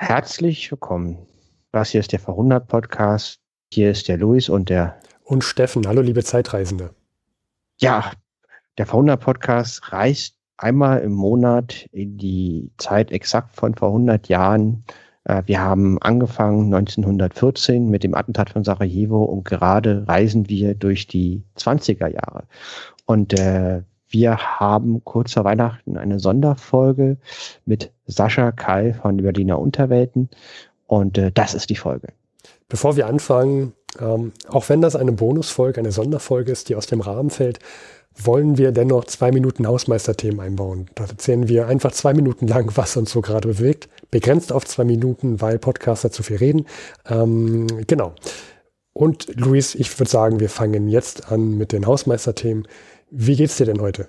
Herzlich willkommen. Das hier ist der Verhundert Podcast. Hier ist der Luis und der. Und Steffen. Hallo, liebe Zeitreisende. Ja, der Verhundert Podcast reist einmal im Monat in die Zeit exakt von vor 100 Jahren. Äh, wir haben angefangen 1914 mit dem Attentat von Sarajevo und gerade reisen wir durch die 20er Jahre. Und äh, wir haben kurz vor Weihnachten eine Sonderfolge mit Sascha Kai von Berliner Unterwelten und äh, das ist die Folge. Bevor wir anfangen, ähm, auch wenn das eine Bonusfolge, eine Sonderfolge ist, die aus dem Rahmen fällt, wollen wir dennoch zwei Minuten Hausmeisterthemen einbauen. Da erzählen wir einfach zwei Minuten lang, was uns so gerade bewegt. Begrenzt auf zwei Minuten, weil Podcaster zu viel reden. Ähm, genau. Und Luis, ich würde sagen, wir fangen jetzt an mit den Hausmeisterthemen. Wie geht's dir denn heute?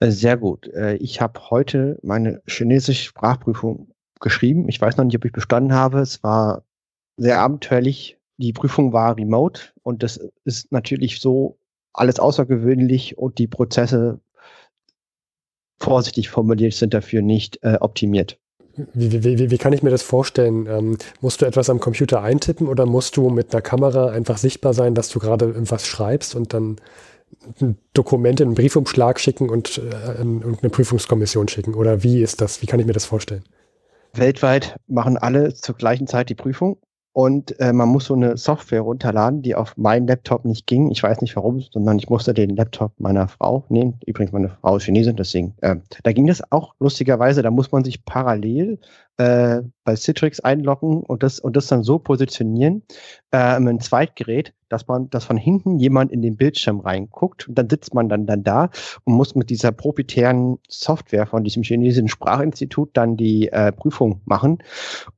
Äh, sehr gut. Äh, ich habe heute meine chinesische Sprachprüfung geschrieben. Ich weiß noch nicht, ob ich bestanden habe. Es war sehr abenteuerlich. Die Prüfung war remote und das ist natürlich so alles außergewöhnlich und die Prozesse vorsichtig formuliert sind dafür nicht äh, optimiert. Wie, wie, wie, wie, kann ich mir das vorstellen? Ähm, musst du etwas am Computer eintippen oder musst du mit einer Kamera einfach sichtbar sein, dass du gerade irgendwas schreibst und dann Dokumente in einen Briefumschlag schicken und, äh, eine Prüfungskommission schicken? Oder wie ist das? Wie kann ich mir das vorstellen? Weltweit machen alle zur gleichen Zeit die Prüfung und äh, man muss so eine Software runterladen, die auf meinen Laptop nicht ging. Ich weiß nicht warum, sondern ich musste den Laptop meiner Frau nehmen. Übrigens, meine Frau ist Chinesin, deswegen. Äh, da ging das auch lustigerweise. Da muss man sich parallel äh, bei Citrix einloggen und das, und das dann so positionieren äh, in ein Zweitgerät, dass man, dass von hinten jemand in den Bildschirm reinguckt und dann sitzt man dann, dann da und muss mit dieser proprietären Software von diesem chinesischen Sprachinstitut dann die äh, Prüfung machen.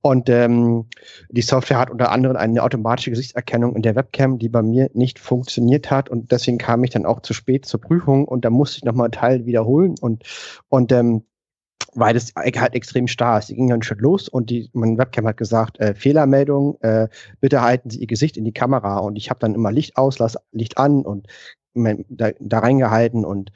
Und ähm, die Software hat unter anderem eine automatische Gesichtserkennung in der Webcam, die bei mir nicht funktioniert hat und deswegen kam ich dann auch zu spät zur Prüfung und da musste ich nochmal einen Teil wiederholen und, und ähm, weil das halt extrem starr ist. Die ging dann schon los und die, mein Webcam hat gesagt, äh, Fehlermeldung, äh, bitte halten Sie Ihr Gesicht in die Kamera. Und ich habe dann immer Licht aus, lass Licht an und mein, da, da reingehalten und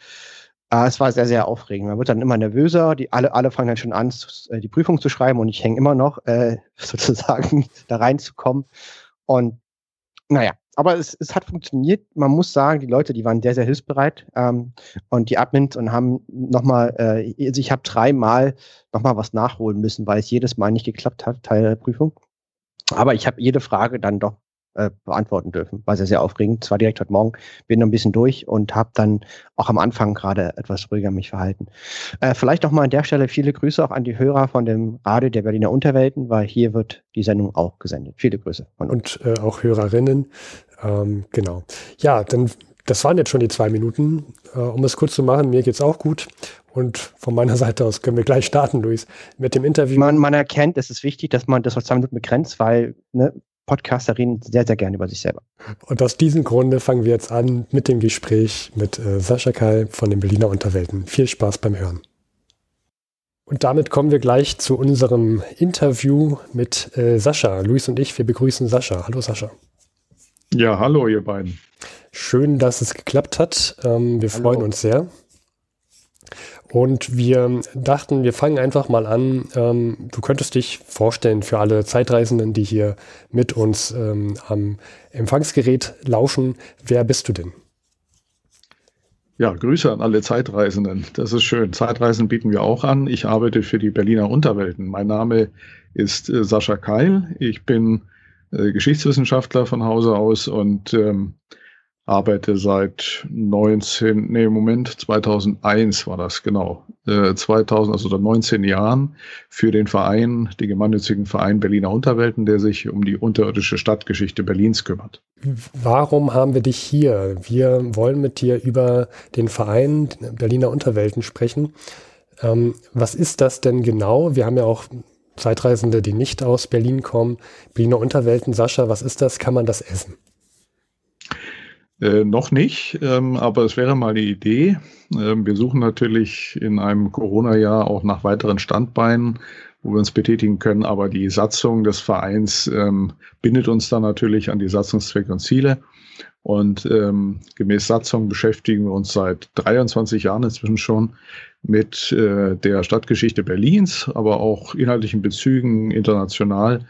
äh, es war sehr, sehr aufregend. Man wird dann immer nervöser, die alle, alle fangen dann schon an, äh, die Prüfung zu schreiben und ich hänge immer noch äh, sozusagen da reinzukommen. Und naja, aber es, es hat funktioniert. Man muss sagen, die Leute, die waren sehr, sehr hilfsbereit ähm, und die Admins und haben nochmal, äh, also ich habe dreimal nochmal was nachholen müssen, weil es jedes Mal nicht geklappt hat, Teil der Prüfung. Aber ich habe jede Frage dann doch äh, beantworten dürfen. War sehr, sehr aufregend. Zwar direkt heute Morgen, bin noch ein bisschen durch und habe dann auch am Anfang gerade etwas ruhiger mich verhalten. Äh, vielleicht noch mal an der Stelle viele Grüße auch an die Hörer von dem Radio der Berliner Unterwelten, weil hier wird die Sendung auch gesendet. Viele Grüße. Von uns. Und äh, auch Hörerinnen. Ähm, genau. Ja, dann das waren jetzt schon die zwei Minuten. Äh, um es kurz zu machen, mir geht's auch gut. Und von meiner Seite aus können wir gleich starten, Luis, mit dem Interview. Man, man erkennt, es ist wichtig, dass man das auf zwei Minuten begrenzt, weil ne, Podcaster reden sehr, sehr gerne über sich selber. Und aus diesem Grunde fangen wir jetzt an mit dem Gespräch mit äh, Sascha Kai von den Berliner Unterwelten. Viel Spaß beim Hören. Und damit kommen wir gleich zu unserem Interview mit äh, Sascha. Luis und ich, wir begrüßen Sascha. Hallo Sascha. Ja, hallo ihr beiden. Schön, dass es geklappt hat. Ähm, wir hallo. freuen uns sehr. Und wir dachten, wir fangen einfach mal an. Ähm, du könntest dich vorstellen für alle Zeitreisenden, die hier mit uns ähm, am Empfangsgerät lauschen. Wer bist du denn? Ja, Grüße an alle Zeitreisenden. Das ist schön. Zeitreisen bieten wir auch an. Ich arbeite für die Berliner Unterwelten. Mein Name ist äh, Sascha Keil. Ich bin äh, Geschichtswissenschaftler von Hause aus und ähm, arbeite seit 19, nee, Moment, 2001 war das, genau, äh, 2000, also seit 19 Jahren für den Verein, den gemeinnützigen Verein Berliner Unterwelten, der sich um die unterirdische Stadtgeschichte Berlins kümmert. Warum haben wir dich hier? Wir wollen mit dir über den Verein Berliner Unterwelten sprechen. Ähm, was ist das denn genau? Wir haben ja auch Zeitreisende, die nicht aus Berlin kommen. Berliner Unterwelten, Sascha, was ist das? Kann man das essen? Äh, noch nicht, ähm, aber es wäre mal die Idee. Ähm, wir suchen natürlich in einem Corona-Jahr auch nach weiteren Standbeinen, wo wir uns betätigen können, aber die Satzung des Vereins ähm, bindet uns dann natürlich an die Satzungszwecke und Ziele. Und ähm, gemäß Satzung beschäftigen wir uns seit 23 Jahren inzwischen schon mit äh, der Stadtgeschichte Berlins, aber auch inhaltlichen Bezügen international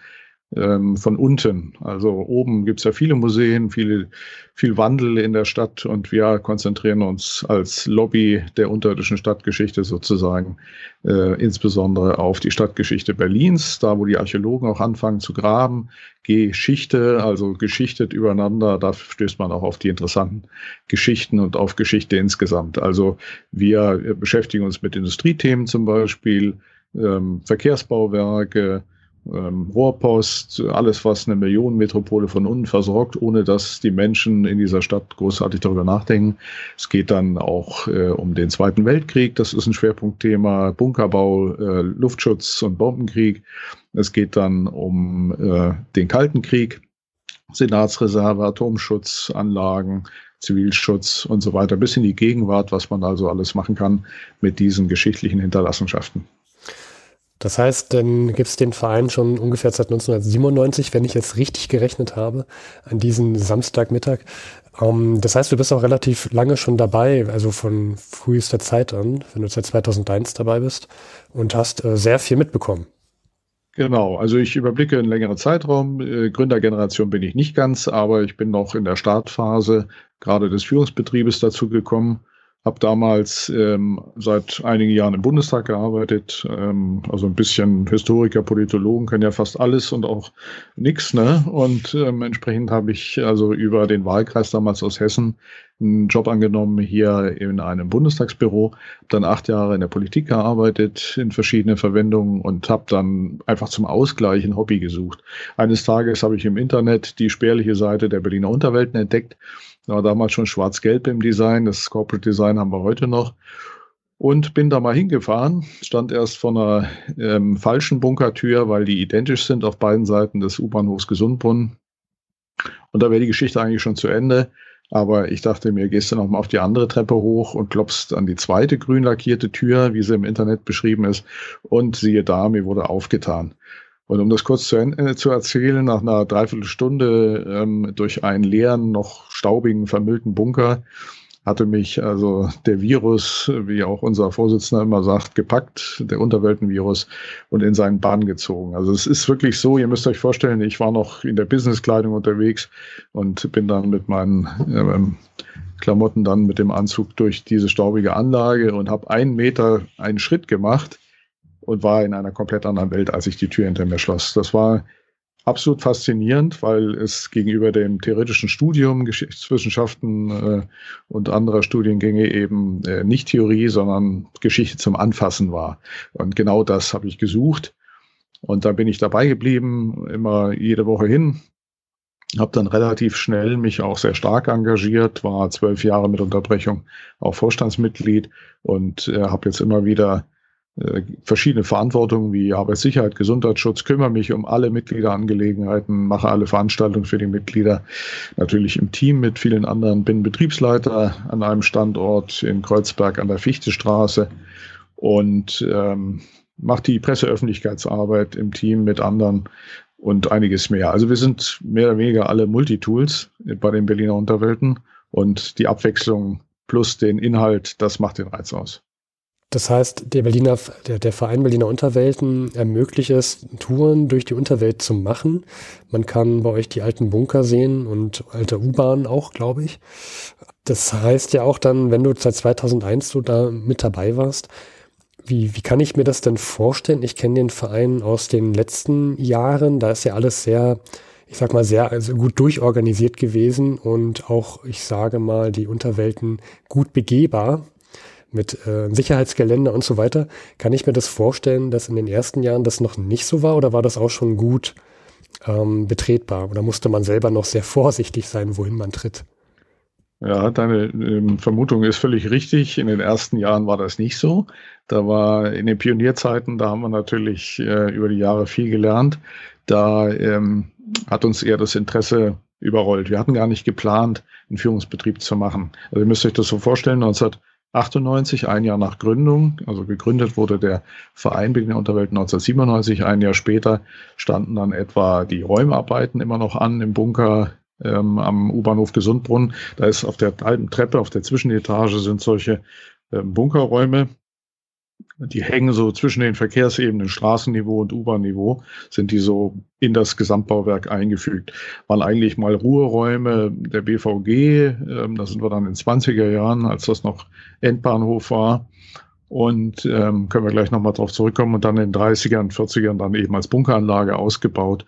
ähm, von unten. Also oben gibt es ja viele Museen, viele, viel Wandel in der Stadt und wir konzentrieren uns als Lobby der unterirdischen Stadtgeschichte sozusagen äh, insbesondere auf die Stadtgeschichte Berlins, da wo die Archäologen auch anfangen zu graben. Geschichte, also geschichtet übereinander, da stößt man auch auf die interessanten Geschichten und auf Geschichte insgesamt. Also wir beschäftigen uns mit Industriethemen zum Beispiel, ähm, Verkehrsbauwerke, ähm, Rohrpost, alles, was eine Millionenmetropole von unten versorgt, ohne dass die Menschen in dieser Stadt großartig darüber nachdenken. Es geht dann auch äh, um den Zweiten Weltkrieg, das ist ein Schwerpunktthema, Bunkerbau, äh, Luftschutz und Bombenkrieg. Es geht dann um äh, den Kalten Krieg, Senatsreserve, Atomschutzanlagen, Zivilschutz und so weiter, bis in die Gegenwart, was man also alles machen kann mit diesen geschichtlichen Hinterlassenschaften. Das heißt, dann gibt es den Verein schon ungefähr seit 1997, wenn ich jetzt richtig gerechnet habe, an diesem Samstagmittag. Ähm, das heißt, du bist auch relativ lange schon dabei, also von frühester Zeit an, wenn du seit 2001 dabei bist und hast äh, sehr viel mitbekommen. Genau, also ich überblicke einen längeren Zeitraum. Äh, Gründergeneration bin ich nicht ganz, aber ich bin noch in der Startphase gerade des Führungsbetriebes dazu gekommen habe damals ähm, seit einigen Jahren im Bundestag gearbeitet, ähm, also ein bisschen Historiker, Politologen können ja fast alles und auch nichts. Ne? Und ähm, entsprechend habe ich also über den Wahlkreis damals aus Hessen einen Job angenommen hier in einem Bundestagsbüro, habe dann acht Jahre in der Politik gearbeitet, in verschiedenen Verwendungen und habe dann einfach zum Ausgleich ein Hobby gesucht. Eines Tages habe ich im Internet die spärliche Seite der Berliner Unterwelten entdeckt war damals schon schwarz-gelb im Design. Das Corporate Design haben wir heute noch. Und bin da mal hingefahren, stand erst vor einer ähm, falschen Bunkertür, weil die identisch sind auf beiden Seiten des U-Bahnhofs Gesundbrunnen. Und da wäre die Geschichte eigentlich schon zu Ende. Aber ich dachte mir, gehst du nochmal auf die andere Treppe hoch und klopfst an die zweite grün lackierte Tür, wie sie im Internet beschrieben ist. Und siehe da, mir wurde aufgetan. Und um das kurz zu, äh, zu erzählen, nach einer Dreiviertelstunde ähm, durch einen leeren, noch staubigen, vermüllten Bunker hatte mich also der Virus, wie auch unser Vorsitzender immer sagt, gepackt, der Unterweltenvirus, und in seinen Bann gezogen. Also es ist wirklich so, ihr müsst euch vorstellen, ich war noch in der Businesskleidung unterwegs und bin dann mit meinen ähm, Klamotten dann mit dem Anzug durch diese staubige Anlage und habe einen Meter einen Schritt gemacht und war in einer komplett anderen Welt, als ich die Tür hinter mir schloss. Das war absolut faszinierend, weil es gegenüber dem theoretischen Studium, Geschichtswissenschaften äh, und anderer Studiengänge eben äh, nicht Theorie, sondern Geschichte zum Anfassen war. Und genau das habe ich gesucht. Und da bin ich dabei geblieben, immer jede Woche hin. Habe dann relativ schnell mich auch sehr stark engagiert, war zwölf Jahre mit Unterbrechung auch Vorstandsmitglied und äh, habe jetzt immer wieder verschiedene Verantwortungen wie Arbeitssicherheit, Gesundheitsschutz, kümmere mich um alle Mitgliederangelegenheiten, mache alle Veranstaltungen für die Mitglieder, natürlich im Team mit vielen anderen, bin Betriebsleiter an einem Standort in Kreuzberg an der Fichtestraße und ähm, mache die Presseöffentlichkeitsarbeit im Team mit anderen und einiges mehr. Also wir sind mehr oder weniger alle Multitools bei den Berliner Unterwelten und die Abwechslung plus den Inhalt, das macht den Reiz aus. Das heißt, der Berliner, der, der Verein Berliner Unterwelten ermöglicht es, Touren durch die Unterwelt zu machen. Man kann bei euch die alten Bunker sehen und alte U-Bahnen auch, glaube ich. Das heißt ja auch dann, wenn du seit 2001 so da mit dabei warst, wie, wie kann ich mir das denn vorstellen? Ich kenne den Verein aus den letzten Jahren. Da ist ja alles sehr, ich sag mal, sehr also gut durchorganisiert gewesen und auch, ich sage mal, die Unterwelten gut begehbar mit äh, Sicherheitsgeländer und so weiter. Kann ich mir das vorstellen, dass in den ersten Jahren das noch nicht so war oder war das auch schon gut ähm, betretbar? Oder musste man selber noch sehr vorsichtig sein, wohin man tritt? Ja, deine ähm, Vermutung ist völlig richtig. In den ersten Jahren war das nicht so. Da war in den Pionierzeiten, da haben wir natürlich äh, über die Jahre viel gelernt. Da ähm, hat uns eher das Interesse überrollt. Wir hatten gar nicht geplant, einen Führungsbetrieb zu machen. Also ihr müsst euch das so vorstellen, 19 98, ein Jahr nach Gründung, also gegründet wurde der Verein Berliner Unterwelt 1997. Ein Jahr später standen dann etwa die Räumarbeiten immer noch an im Bunker. ähm, am U-Bahnhof Gesundbrunn. Da ist auf der alten Treppe, auf der Zwischenetage sind solche ähm, Bunkerräume. Die hängen so zwischen den Verkehrsebenen, Straßenniveau und U-Bahn-Niveau, sind die so in das Gesamtbauwerk eingefügt. Waren eigentlich mal Ruheräume der BVG, ähm, da sind wir dann in 20er Jahren, als das noch Endbahnhof war. Und ähm, können wir gleich nochmal drauf zurückkommen und dann in den 30ern, 40ern dann eben als Bunkeranlage ausgebaut.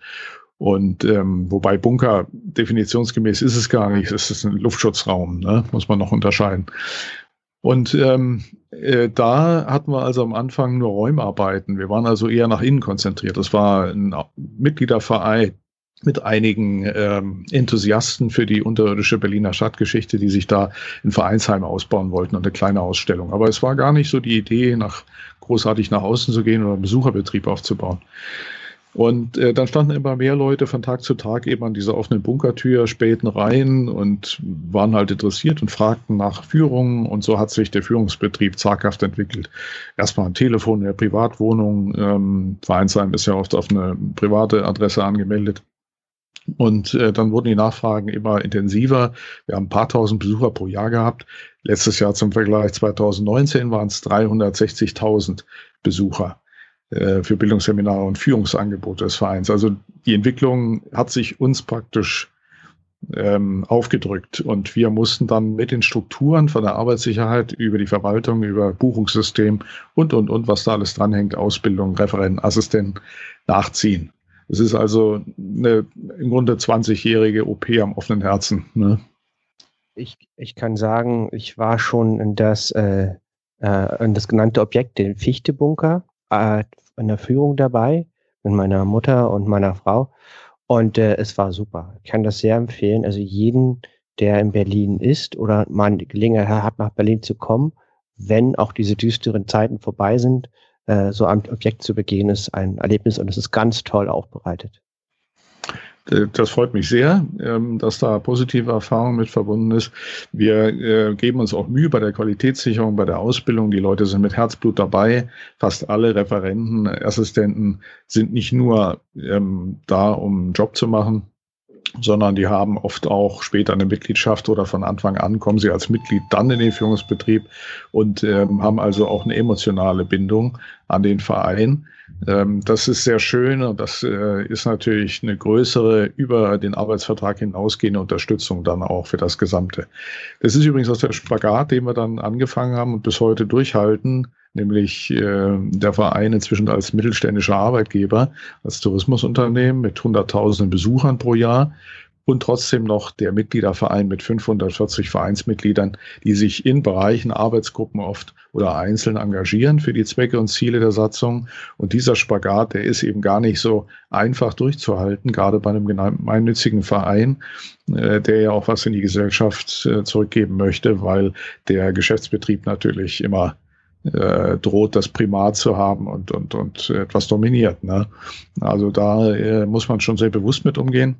Und ähm, wobei Bunker definitionsgemäß ist es gar nicht, es ist ein Luftschutzraum, ne? muss man noch unterscheiden. Und ähm, äh, da hatten wir also am Anfang nur Räumarbeiten. Wir waren also eher nach innen konzentriert. Das war ein Mitgliederverein mit einigen ähm, Enthusiasten für die unterirdische Berliner Stadtgeschichte, die sich da in Vereinsheim ausbauen wollten und eine kleine Ausstellung. Aber es war gar nicht so die Idee, nach großartig nach außen zu gehen oder einen Besucherbetrieb aufzubauen. Und äh, dann standen immer mehr Leute von Tag zu Tag eben an dieser offenen Bunkertür, späten rein und waren halt interessiert und fragten nach Führungen. Und so hat sich der Führungsbetrieb zaghaft entwickelt. Erstmal ein Telefon in der Privatwohnung. Ähm, Vereinsheim ist ja oft auf eine private Adresse angemeldet. Und äh, dann wurden die Nachfragen immer intensiver. Wir haben ein paar tausend Besucher pro Jahr gehabt. Letztes Jahr zum Vergleich 2019 waren es 360.000 Besucher. Äh, für Bildungsseminare und Führungsangebote des Vereins. Also die Entwicklung hat sich uns praktisch ähm, aufgedrückt und wir mussten dann mit den Strukturen von der Arbeitssicherheit über die Verwaltung, über Buchungssystem und, und, und, was da alles dranhängt, Ausbildung, Referenten, Assistenten, nachziehen. Es ist also eine im Grunde 20-jährige OP am offenen Herzen. Ne? Ich, ich kann sagen, ich war schon in das, äh, äh, in das genannte Objekt, den Fichtebunker in der Führung dabei mit meiner Mutter und meiner Frau. Und äh, es war super. Ich kann das sehr empfehlen. Also jeden, der in Berlin ist oder die Gelegenheit hat, nach Berlin zu kommen, wenn auch diese düsteren Zeiten vorbei sind, äh, so ein Objekt zu begehen, ist ein Erlebnis und es ist ganz toll aufbereitet. Äh, das freut mich sehr, ähm, dass da positive Erfahrung mit verbunden ist. Wir äh, geben uns auch Mühe bei der Qualitätssicherung, bei der Ausbildung. Die Leute sind mit Herzblut dabei. Fast alle Referenten, Assistenten sind nicht nur ähm, da, um einen Job zu machen, sondern die haben oft auch später eine Mitgliedschaft oder von Anfang an kommen sie als Mitglied dann in den Führungsbetrieb und ähm, haben also auch eine emotionale Bindung an den Verein. Ähm, das ist sehr schön und das äh, ist natürlich eine größere über den Arbeitsvertrag hinausgehende Unterstützung dann auch für das Gesamte. Das ist übrigens aus der Spagat, den wir dann angefangen haben und bis heute durchhalten, nämlich äh, der Verein inzwischen als mittelständischer Arbeitgeber, als Tourismusunternehmen mit hunderttausenden Besuchern pro Jahr und trotzdem noch der Mitgliederverein mit 540 Vereinsmitgliedern, die sich in Bereichen, Arbeitsgruppen oft oder einzeln engagieren für die Zwecke und Ziele der Satzung. Und dieser Spagat, der ist eben gar nicht so einfach durchzuhalten, gerade bei einem gemeinnützigen Verein, äh, der ja auch was in die Gesellschaft äh, zurückgeben möchte, weil der Geschäftsbetrieb natürlich immer äh, droht, das Primat zu haben und, und, und etwas dominiert. Ne? Also da äh, muss man schon sehr bewusst mit umgehen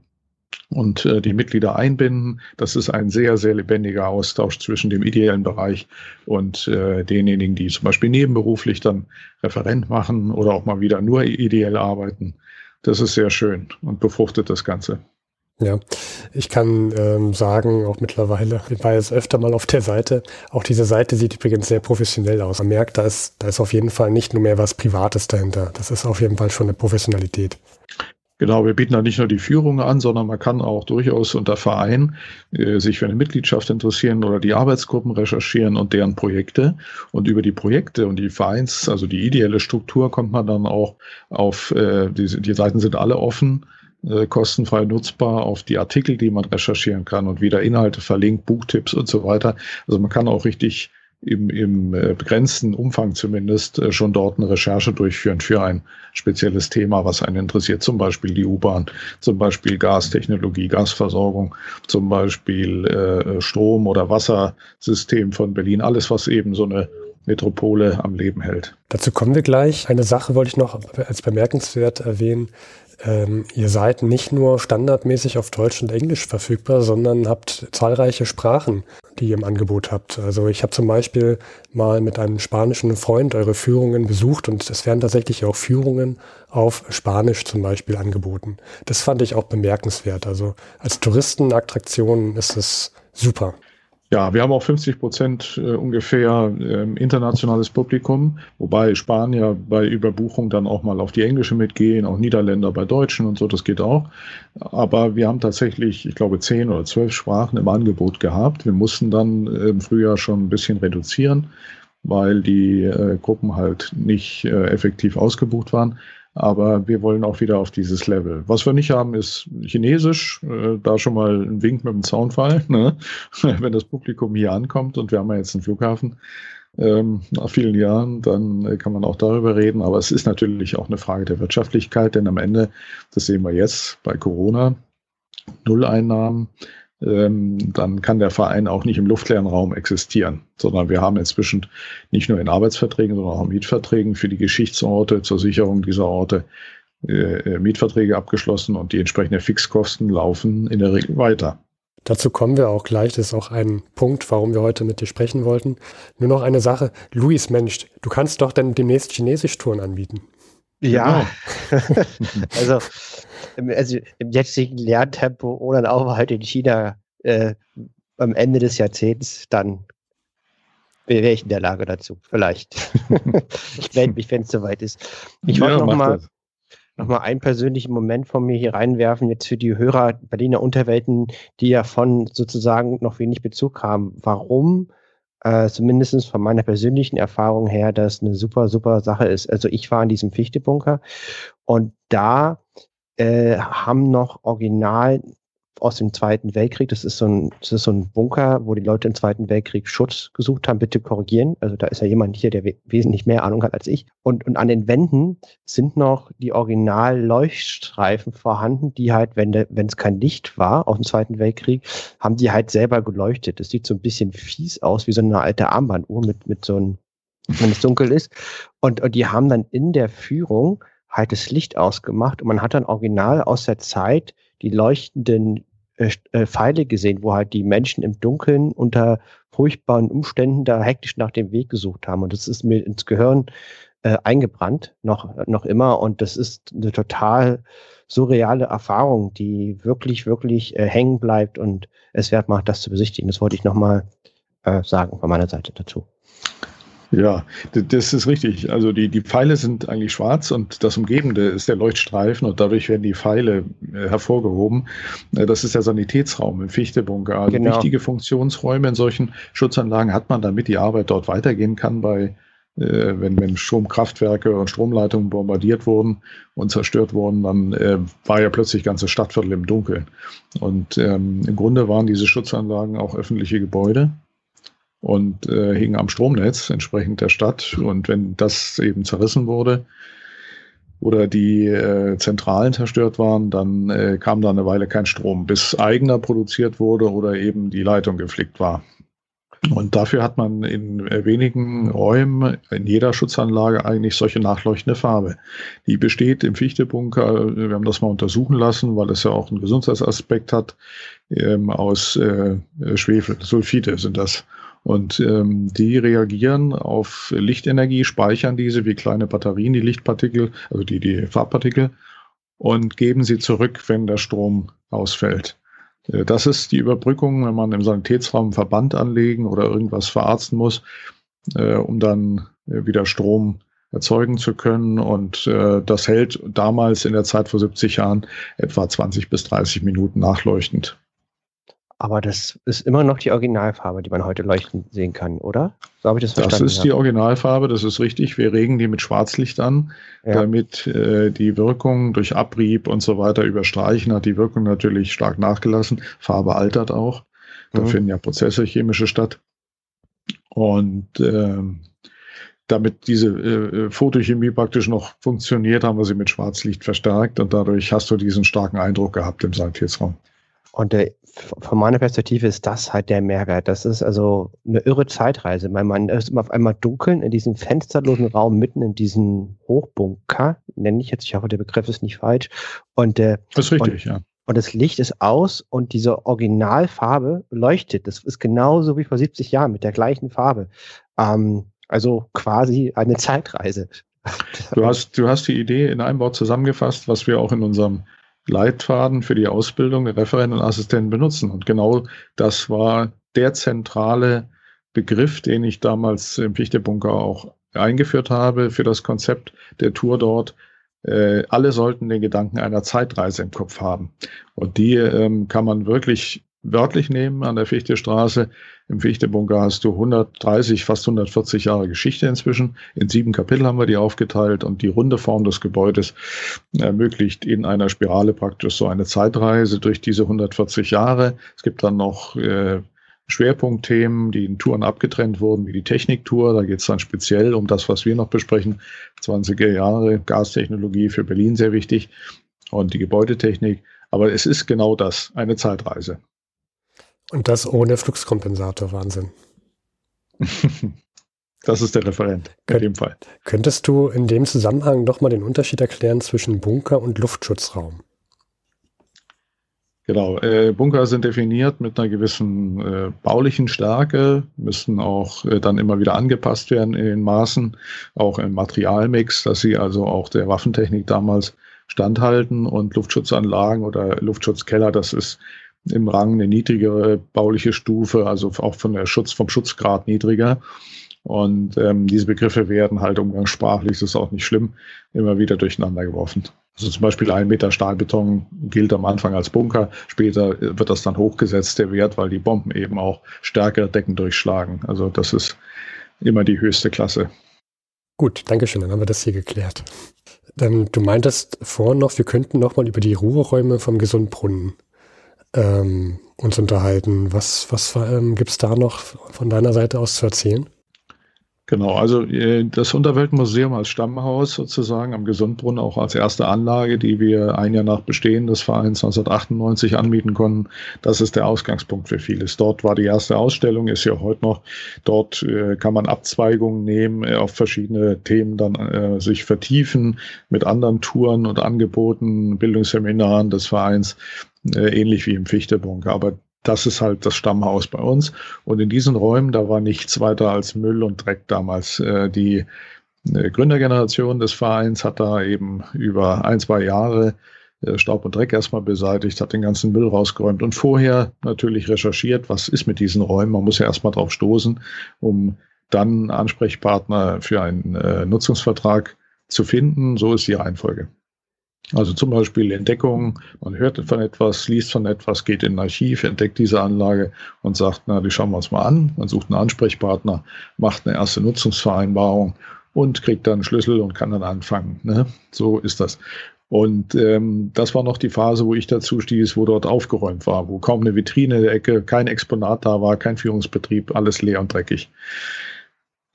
und äh, die Mitglieder einbinden. Das ist ein sehr, sehr lebendiger Austausch zwischen dem ideellen Bereich und äh, denjenigen, die zum Beispiel nebenberuflich dann Referent machen oder auch mal wieder nur ideell arbeiten. Das ist sehr schön und befruchtet das Ganze. Ja, ich kann ähm, sagen, auch mittlerweile, ich war jetzt öfter mal auf der Seite, auch diese Seite sieht übrigens sehr professionell aus. Man merkt, da ist, da ist auf jeden Fall nicht nur mehr was Privates dahinter. Das ist auf jeden Fall schon eine Professionalität. Genau, wir bieten da nicht nur die Führung an, sondern man kann auch durchaus unter Verein äh, sich für eine Mitgliedschaft interessieren oder die Arbeitsgruppen recherchieren und deren Projekte. Und über die Projekte und die Vereins, also die ideelle Struktur, kommt man dann auch auf, äh, die, die Seiten sind alle offen, äh, kostenfrei nutzbar auf die Artikel, die man recherchieren kann und wieder Inhalte verlinkt, Buchtipps und so weiter. Also man kann auch richtig im, im äh, begrenzten Umfang zumindest äh, schon dort eine Recherche durchführen für ein spezielles Thema, was einen interessiert. Zum Beispiel die U-Bahn, zum Beispiel Gastechnologie, Gasversorgung, zum Beispiel Strom- oder Wassersystem von Berlin. Alles, was eben so eine Metropole am Leben hält. Dazu kommen wir gleich. Eine Sache wollte ich noch als bemerkenswert erwähnen. Ähm, ihr seid nicht nur standardmäßig auf Deutsch und Englisch verfügbar, sondern habt zahlreiche Sprachen, die ihr im Angebot habt. Also ich habe zum Beispiel mal mit einem spanischen Freund eure Führungen besucht und es werden tatsächlich auch Führungen auf Spanisch zum Beispiel angeboten. Das fand ich auch bemerkenswert. Also als Touristenattraktion ist es super. Ja, wir haben auch 50 Prozent äh, ungefähr äh, internationales Publikum, wobei Spanier bei Überbuchung dann auch mal auf die Englische mitgehen, auch Niederländer bei Deutschen und so, das geht auch. Aber wir haben tatsächlich, ich glaube, zehn oder zwölf Sprachen im Angebot gehabt. Wir mussten dann äh, im Frühjahr schon ein bisschen reduzieren, weil die äh, Gruppen halt nicht äh, effektiv ausgebucht waren. Aber wir wollen auch wieder auf dieses Level. Was wir nicht haben, ist Chinesisch. Äh, da schon mal ein Wink mit dem Zaunfall, ne? wenn das Publikum hier ankommt und wir haben ja jetzt einen Flughafen ähm, nach vielen Jahren, dann äh, kann man auch darüber reden. Aber es ist natürlich auch eine Frage der Wirtschaftlichkeit, denn am Ende, das sehen wir jetzt bei Corona, Nulleinnahmen, ähm, dann kann der Verein auch nicht im luftleeren Raum existieren, sondern wir haben inzwischen nicht nur in Arbeitsverträgen, sondern auch in Mietverträgen für die Geschichtsorte zur Sicherung dieser Orte äh, äh, Mietverträge abgeschlossen und die entsprechenden Fixkosten laufen in der Regel weiter. Dazu kommen wir auch gleich. Das ist auch ein Punkt, warum wir heute mit dir sprechen wollten. Nur noch eine Sache. Luis, Mensch, du kannst doch dann demnächst Chinesisch-Touren anbieten. Ja, genau. also, im, also im jetzigen Lerntempo oder auch halt in China äh, am Ende des Jahrzehnts, dann wäre ich in der Lage dazu. Vielleicht. ich melde mich, wenn es soweit ist. Ich wollte ja, noch mal, noch mal einen persönlichen Moment von mir hier reinwerfen, jetzt für die Hörer Berliner Unterwelten, die ja von sozusagen noch wenig Bezug haben. Warum äh, zumindest von meiner persönlichen Erfahrung her, das eine super, super Sache ist. Also ich war in diesem Fichtebunker und da äh, haben noch original aus dem Zweiten Weltkrieg. Das ist so ein, das ist so ein Bunker, wo die Leute im Zweiten Weltkrieg Schutz gesucht haben. Bitte korrigieren. Also da ist ja jemand hier, der we wesentlich mehr Ahnung hat als ich. Und, und an den Wänden sind noch die Original-Leuchtstreifen vorhanden, die halt, wenn es kein Licht war aus dem Zweiten Weltkrieg, haben die halt selber geleuchtet. Das sieht so ein bisschen fies aus, wie so eine alte Armbanduhr mit, mit so einem, wenn es dunkel ist. Und, und die haben dann in der Führung halt das Licht ausgemacht und man hat dann original aus der Zeit die leuchtenden äh, äh, Pfeile gesehen, wo halt die Menschen im Dunkeln unter furchtbaren Umständen da hektisch nach dem Weg gesucht haben. Und das ist mir ins Gehirn äh, eingebrannt, noch, noch immer. Und das ist eine total surreale Erfahrung, die wirklich, wirklich äh, hängen bleibt und es wert macht, das zu besichtigen. Das wollte ich nochmal äh, sagen von meiner Seite dazu. Ja, das ist richtig. Also die, die Pfeile sind eigentlich schwarz und das Umgebende ist der Leuchtstreifen und dadurch werden die Pfeile äh, hervorgehoben. Äh, das ist der Sanitätsraum im Fichtebunker. Also genau. wichtige Funktionsräume in solchen Schutzanlagen hat man, damit die Arbeit dort weitergehen kann bei äh, wenn, wenn Stromkraftwerke und Stromleitungen bombardiert wurden und zerstört wurden, dann äh, war ja plötzlich ganze Stadtviertel im Dunkeln. Und ähm, im Grunde waren diese Schutzanlagen auch öffentliche Gebäude und äh, hing am Stromnetz entsprechend der Stadt. Und wenn das eben zerrissen wurde oder die äh, Zentralen zerstört waren, dann äh, kam da eine Weile kein Strom, bis eigener produziert wurde oder eben die Leitung geflickt war. Und dafür hat man in äh, wenigen Räumen in jeder Schutzanlage eigentlich solche nachleuchtende Farbe. Die besteht im Fichtebunker, wir haben das mal untersuchen lassen, weil es ja auch einen Gesundheitsaspekt hat, ähm, aus äh, Schwefel, Sulfite sind das. Und ähm, die reagieren auf Lichtenergie, speichern diese wie kleine Batterien, die Lichtpartikel, also die, die Farbpartikel, und geben sie zurück, wenn der Strom ausfällt. Äh, das ist die Überbrückung, wenn man im Sanitätsraum einen Verband anlegen oder irgendwas verarzten muss, äh, um dann äh, wieder Strom erzeugen zu können. Und äh, das hält damals in der Zeit vor 70 Jahren etwa 20 bis 30 Minuten nachleuchtend. Aber das ist immer noch die Originalfarbe, die man heute leuchten sehen kann, oder? So habe ich das verstanden. Das ist die Originalfarbe, das ist richtig. Wir regen die mit Schwarzlicht an, ja. damit äh, die Wirkung durch Abrieb und so weiter überstreichen. Hat die Wirkung natürlich stark nachgelassen. Farbe altert auch. Da mhm. finden ja Prozesse chemische statt. Und äh, damit diese äh, Fotochemie praktisch noch funktioniert, haben wir sie mit Schwarzlicht verstärkt und dadurch hast du diesen starken Eindruck gehabt im Sanitätsraum. Und der von meiner Perspektive ist das halt der Mehrwert. Das ist also eine irre Zeitreise. weil Man ist immer auf einmal dunkeln in diesem fensterlosen Raum mitten in diesem Hochbunker, nenne ich jetzt, ich hoffe, der Begriff ist nicht falsch. Und, äh, das ist richtig, und, ja. Und das Licht ist aus und diese Originalfarbe leuchtet. Das ist genauso wie vor 70 Jahren mit der gleichen Farbe. Ähm, also quasi eine Zeitreise. Du hast, du hast die Idee in einem Wort zusammengefasst, was wir auch in unserem Leitfaden für die Ausbildung der Referenten und Assistenten benutzen. Und genau das war der zentrale Begriff, den ich damals im Fichtebunker auch eingeführt habe für das Konzept der Tour dort. Äh, alle sollten den Gedanken einer Zeitreise im Kopf haben. Und die ähm, kann man wirklich wörtlich nehmen an der Fichtestraße. Im Fichtebunker hast du 130, fast 140 Jahre Geschichte inzwischen. In sieben Kapitel haben wir die aufgeteilt und die runde Form des Gebäudes ermöglicht in einer Spirale praktisch so eine Zeitreise durch diese 140 Jahre. Es gibt dann noch äh, Schwerpunktthemen, die in Touren abgetrennt wurden, wie die Techniktour. Da geht es dann speziell um das, was wir noch besprechen. 20er Jahre, Gastechnologie für Berlin sehr wichtig und die Gebäudetechnik. Aber es ist genau das, eine Zeitreise. Und das ohne Fluxkompensator, Wahnsinn. das ist der Referent in dem Fall. Könntest du in dem Zusammenhang nochmal den Unterschied erklären zwischen Bunker und Luftschutzraum? Genau, äh, Bunker sind definiert mit einer gewissen äh, baulichen Stärke, müssen auch äh, dann immer wieder angepasst werden in den Maßen, auch im Materialmix, dass sie also auch der Waffentechnik damals standhalten und Luftschutzanlagen oder Luftschutzkeller, das ist im Rang eine niedrigere bauliche Stufe, also auch von der Schutz, vom Schutzgrad niedriger. Und ähm, diese Begriffe werden halt umgangssprachlich, das ist auch nicht schlimm, immer wieder durcheinander geworfen. Also zum Beispiel ein Meter Stahlbeton gilt am Anfang als Bunker, später wird das dann hochgesetzt, der Wert, weil die Bomben eben auch stärkere Decken durchschlagen. Also das ist immer die höchste Klasse. Gut, danke schön, dann haben wir das hier geklärt. Dann, du meintest vorhin noch, wir könnten noch mal über die Ruheräume vom Gesundbrunnen ähm, uns unterhalten. Was, was ähm, gibt es da noch von deiner Seite aus zu erzählen? Genau, also äh, das Unterweltmuseum als Stammhaus sozusagen am Gesundbrunnen auch als erste Anlage, die wir ein Jahr nach Bestehen des Vereins 1998 anmieten konnten. Das ist der Ausgangspunkt für vieles. Dort war die erste Ausstellung, ist ja heute noch. Dort äh, kann man Abzweigungen nehmen, äh, auf verschiedene Themen dann äh, sich vertiefen mit anderen Touren und Angeboten, Bildungsseminaren des Vereins äh, ähnlich wie im Fichtebunker. Aber das ist halt das Stammhaus bei uns. Und in diesen Räumen, da war nichts weiter als Müll und Dreck damals. Äh, die äh, Gründergeneration des Vereins hat da eben über ein, zwei Jahre äh, Staub und Dreck erstmal beseitigt, hat den ganzen Müll rausgeräumt und vorher natürlich recherchiert, was ist mit diesen Räumen. Man muss ja erstmal drauf stoßen, um dann Ansprechpartner für einen äh, Nutzungsvertrag zu finden. So ist die Reihenfolge. Also zum Beispiel Entdeckung, man hört von etwas, liest von etwas, geht in ein Archiv, entdeckt diese Anlage und sagt, na, die schauen wir uns mal an. Man sucht einen Ansprechpartner, macht eine erste Nutzungsvereinbarung und kriegt dann einen Schlüssel und kann dann anfangen. Ne? So ist das. Und ähm, das war noch die Phase, wo ich dazu stieß, wo dort aufgeräumt war, wo kaum eine Vitrine in der Ecke, kein Exponat da war, kein Führungsbetrieb, alles leer und dreckig.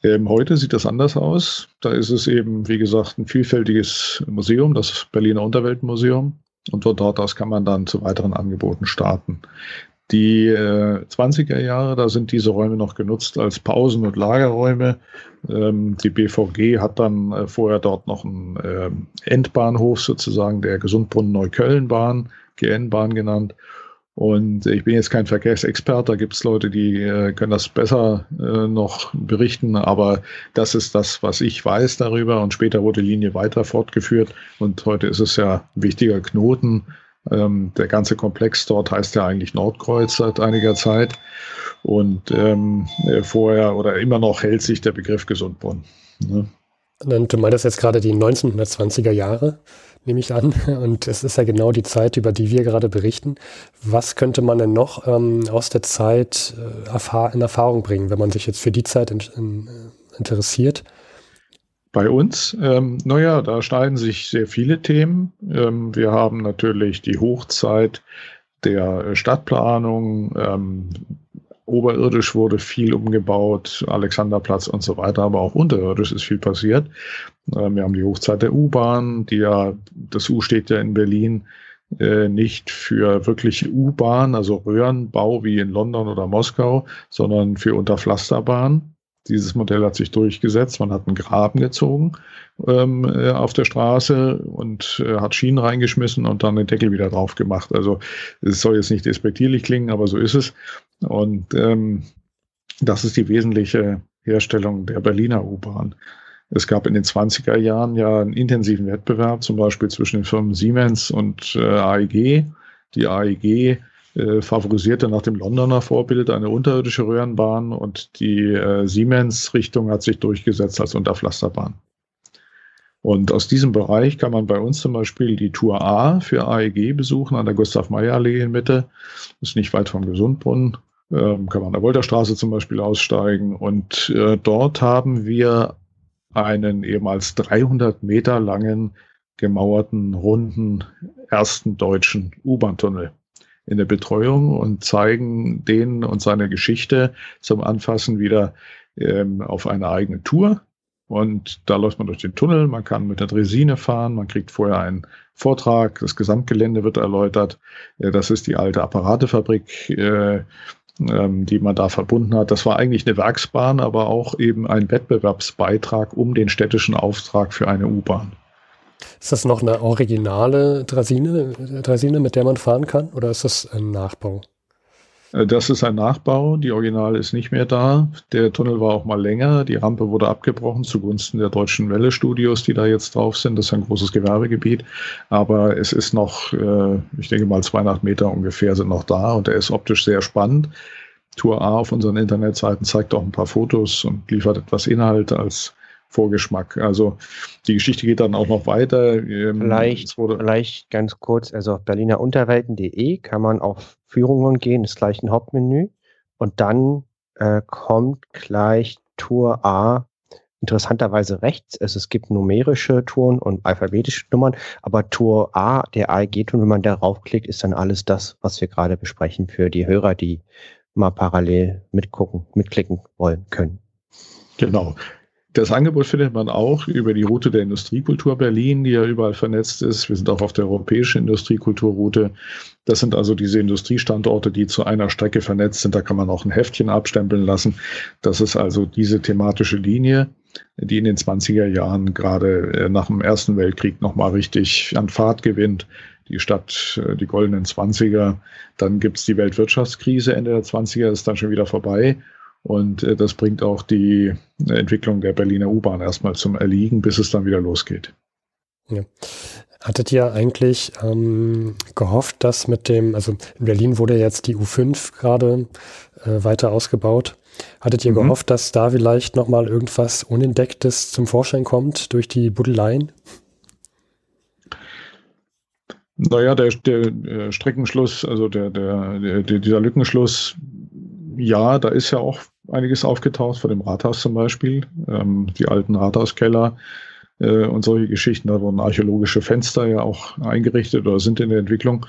Ähm, heute sieht das anders aus. Da ist es eben, wie gesagt, ein vielfältiges Museum, das Berliner Unterweltmuseum. Und von dort aus kann man dann zu weiteren Angeboten starten. Die äh, 20er Jahre, da sind diese Räume noch genutzt als Pausen- und Lagerräume. Ähm, die BVG hat dann äh, vorher dort noch einen äh, Endbahnhof sozusagen, der Gesundbrunnen-Neukölln-Bahn, GN-Bahn genannt. Und ich bin jetzt kein Verkehrsexperte, da gibt es Leute, die äh, können das besser äh, noch berichten, aber das ist das, was ich weiß darüber. Und später wurde die Linie weiter fortgeführt und heute ist es ja ein wichtiger Knoten. Ähm, der ganze Komplex dort heißt ja eigentlich Nordkreuz seit einiger Zeit. Und ähm, äh, vorher oder immer noch hält sich der Begriff Gesundbrunnen. Ne? Und du meintest jetzt gerade die 1920er Jahre nehme ich an. Und es ist ja genau die Zeit, über die wir gerade berichten. Was könnte man denn noch ähm, aus der Zeit äh, in Erfahrung bringen, wenn man sich jetzt für die Zeit in, in, äh, interessiert? Bei uns, ähm, naja, da schneiden sich sehr viele Themen. Ähm, wir haben natürlich die Hochzeit der Stadtplanung, ähm, Oberirdisch wurde viel umgebaut, Alexanderplatz und so weiter, aber auch unterirdisch ist viel passiert. Ähm, wir haben die Hochzeit der U-Bahn, die ja, das U steht ja in Berlin äh, nicht für wirkliche U-Bahn, also Röhrenbau wie in London oder Moskau, sondern für Unterpflasterbahn. Dieses Modell hat sich durchgesetzt. Man hat einen Graben gezogen ähm, äh, auf der Straße und äh, hat Schienen reingeschmissen und dann den Deckel wieder drauf gemacht. Also es soll jetzt nicht despektierlich klingen, aber so ist es. Und ähm, das ist die wesentliche Herstellung der Berliner U-Bahn. Es gab in den 20er Jahren ja einen intensiven Wettbewerb, zum Beispiel zwischen den Firmen Siemens und äh, AEG. Die AEG äh, favorisierte nach dem Londoner Vorbild eine unterirdische Röhrenbahn und die äh, Siemens-Richtung hat sich durchgesetzt als Unterpflasterbahn. Und aus diesem Bereich kann man bei uns zum Beispiel die Tour A für AEG besuchen an der Gustav-Meyer-Allee in Mitte. Das ist nicht weit vom Gesundbrunnen. Ähm, kann man an der Wolterstraße zum Beispiel aussteigen. Und äh, dort haben wir einen ehemals 300 Meter langen, gemauerten, runden ersten deutschen U-Bahn-Tunnel in der Betreuung und zeigen den und seine Geschichte zum Anfassen wieder ähm, auf eine eigene Tour. Und da läuft man durch den Tunnel, man kann mit der Dresine fahren, man kriegt vorher einen Vortrag, das Gesamtgelände wird erläutert. Äh, das ist die alte Apparatefabrik, äh, ähm, die man da verbunden hat. Das war eigentlich eine Werksbahn, aber auch eben ein Wettbewerbsbeitrag um den städtischen Auftrag für eine U-Bahn. Ist das noch eine originale Draisine, Draisine, mit der man fahren kann, oder ist das ein Nachbau? Äh, das ist ein Nachbau. Die Originale ist nicht mehr da. Der Tunnel war auch mal länger. Die Rampe wurde abgebrochen zugunsten der Deutschen Welle Studios, die da jetzt drauf sind. Das ist ein großes Gewerbegebiet. Aber es ist noch, äh, ich denke mal 200 Meter ungefähr sind noch da und er ist optisch sehr spannend. Tour A auf unseren Internetseiten zeigt auch ein paar Fotos und liefert etwas Inhalt als Vorgeschmack. Also die Geschichte geht dann auch noch weiter. Ähm, vielleicht, vielleicht ganz kurz, also auf berlinerunterwelten.de kann man auf Führungen gehen, ist gleich ein Hauptmenü und dann äh, kommt gleich Tour A interessanterweise rechts. Also es gibt numerische Touren und alphabetische Nummern, aber Tour A, der AEG-Tour, wenn man darauf klickt, ist dann alles das, was wir gerade besprechen für die Hörer, die mal parallel mitgucken, mitklicken wollen können. Genau. Das Angebot findet man auch über die Route der Industriekultur Berlin, die ja überall vernetzt ist. Wir sind auch auf der europäischen Industriekulturroute. Das sind also diese Industriestandorte, die zu einer Strecke vernetzt sind. Da kann man auch ein Heftchen abstempeln lassen. Das ist also diese thematische Linie, die in den 20er Jahren gerade äh, nach dem Ersten Weltkrieg nochmal richtig an Fahrt gewinnt. Die Stadt, äh, die goldenen 20er. Dann gibt's die Weltwirtschaftskrise Ende der 20er, ist dann schon wieder vorbei. Und äh, das bringt auch die Entwicklung der Berliner U-Bahn erstmal zum Erliegen, bis es dann wieder losgeht. Ja. Hattet ihr eigentlich ähm, gehofft, dass mit dem, also in Berlin wurde jetzt die U5 gerade äh, weiter ausgebaut. Hattet ihr mhm. gehofft, dass da vielleicht nochmal irgendwas Unentdecktes zum Vorschein kommt durch die Buddeleien? Naja, der, der, der Streckenschluss, also der, der, der, dieser Lückenschluss, ja, da ist ja auch einiges aufgetaucht, vor dem Rathaus zum Beispiel, ähm, die alten Rathauskeller äh, und solche Geschichten. Da wurden archäologische Fenster ja auch eingerichtet oder sind in der Entwicklung.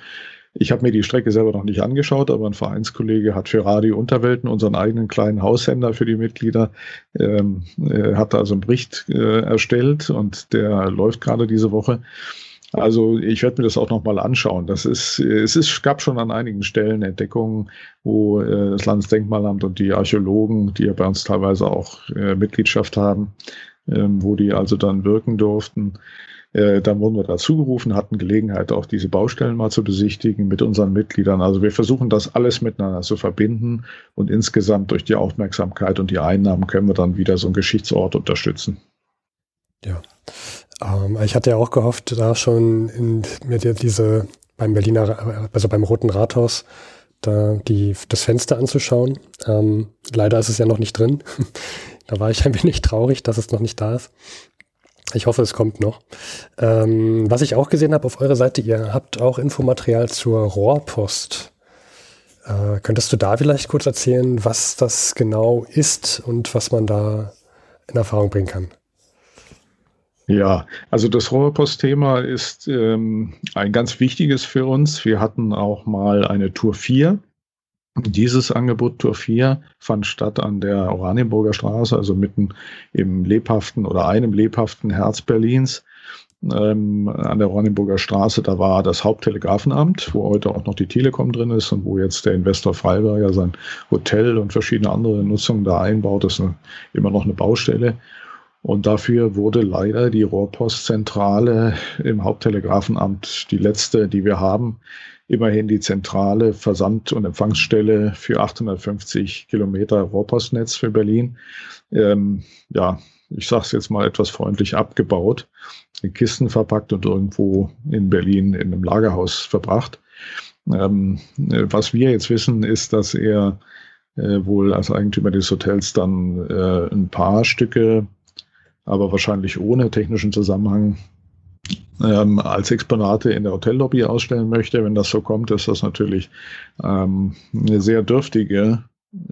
Ich habe mir die Strecke selber noch nicht angeschaut, aber ein Vereinskollege hat für Radio Unterwelten unseren eigenen kleinen Haushänder für die Mitglieder, ähm, äh, hat da also einen Bericht äh, erstellt und der läuft gerade diese Woche. Also ich werde mir das auch nochmal anschauen. Das ist, es ist, gab schon an einigen Stellen Entdeckungen, wo äh, das Landesdenkmalamt und die Archäologen, die ja bei uns teilweise auch äh, Mitgliedschaft haben, ähm, wo die also dann wirken durften. Äh, dann wurden wir dazu gerufen, hatten Gelegenheit, auch diese Baustellen mal zu besichtigen mit unseren Mitgliedern. Also wir versuchen das alles miteinander zu verbinden und insgesamt durch die Aufmerksamkeit und die Einnahmen können wir dann wieder so einen Geschichtsort unterstützen. Ja. Ähm, ich hatte ja auch gehofft, da schon in, mir diese beim Berliner, also beim Roten Rathaus, da die, das Fenster anzuschauen. Ähm, leider ist es ja noch nicht drin. da war ich ein wenig traurig, dass es noch nicht da ist. Ich hoffe, es kommt noch. Ähm, was ich auch gesehen habe auf eurer Seite, ihr habt auch Infomaterial zur Rohrpost. Äh, könntest du da vielleicht kurz erzählen, was das genau ist und was man da in Erfahrung bringen kann? Ja, also das Rohrpost-Thema ist ähm, ein ganz wichtiges für uns. Wir hatten auch mal eine Tour 4. Dieses Angebot Tour 4 fand statt an der Oranienburger Straße, also mitten im lebhaften oder einem lebhaften Herz Berlins. ähm, an der Oranienburger Straße, da war das Haupttelegrafenamt, wo heute auch noch die Telekom drin ist und wo jetzt der Investor Freiberger sein Hotel und verschiedene andere Nutzungen da einbaut. Das ist immer noch eine Baustelle. Und dafür wurde leider die Rohrpostzentrale im Haupttelegrafenamt, die letzte, die wir haben, immerhin die zentrale Versand- und Empfangsstelle für 850 Kilometer Rohrpostnetz für Berlin. Ähm, ja, ich sage es jetzt mal etwas freundlich abgebaut, in Kisten verpackt und irgendwo in Berlin in einem Lagerhaus verbracht. Ähm, was wir jetzt wissen, ist, dass er äh, wohl als Eigentümer des Hotels dann äh, ein paar Stücke, aber wahrscheinlich ohne technischen Zusammenhang, ähm, als Exponate in der Hotellobby ausstellen möchte. Wenn das so kommt, ist das natürlich ähm, eine sehr dürftige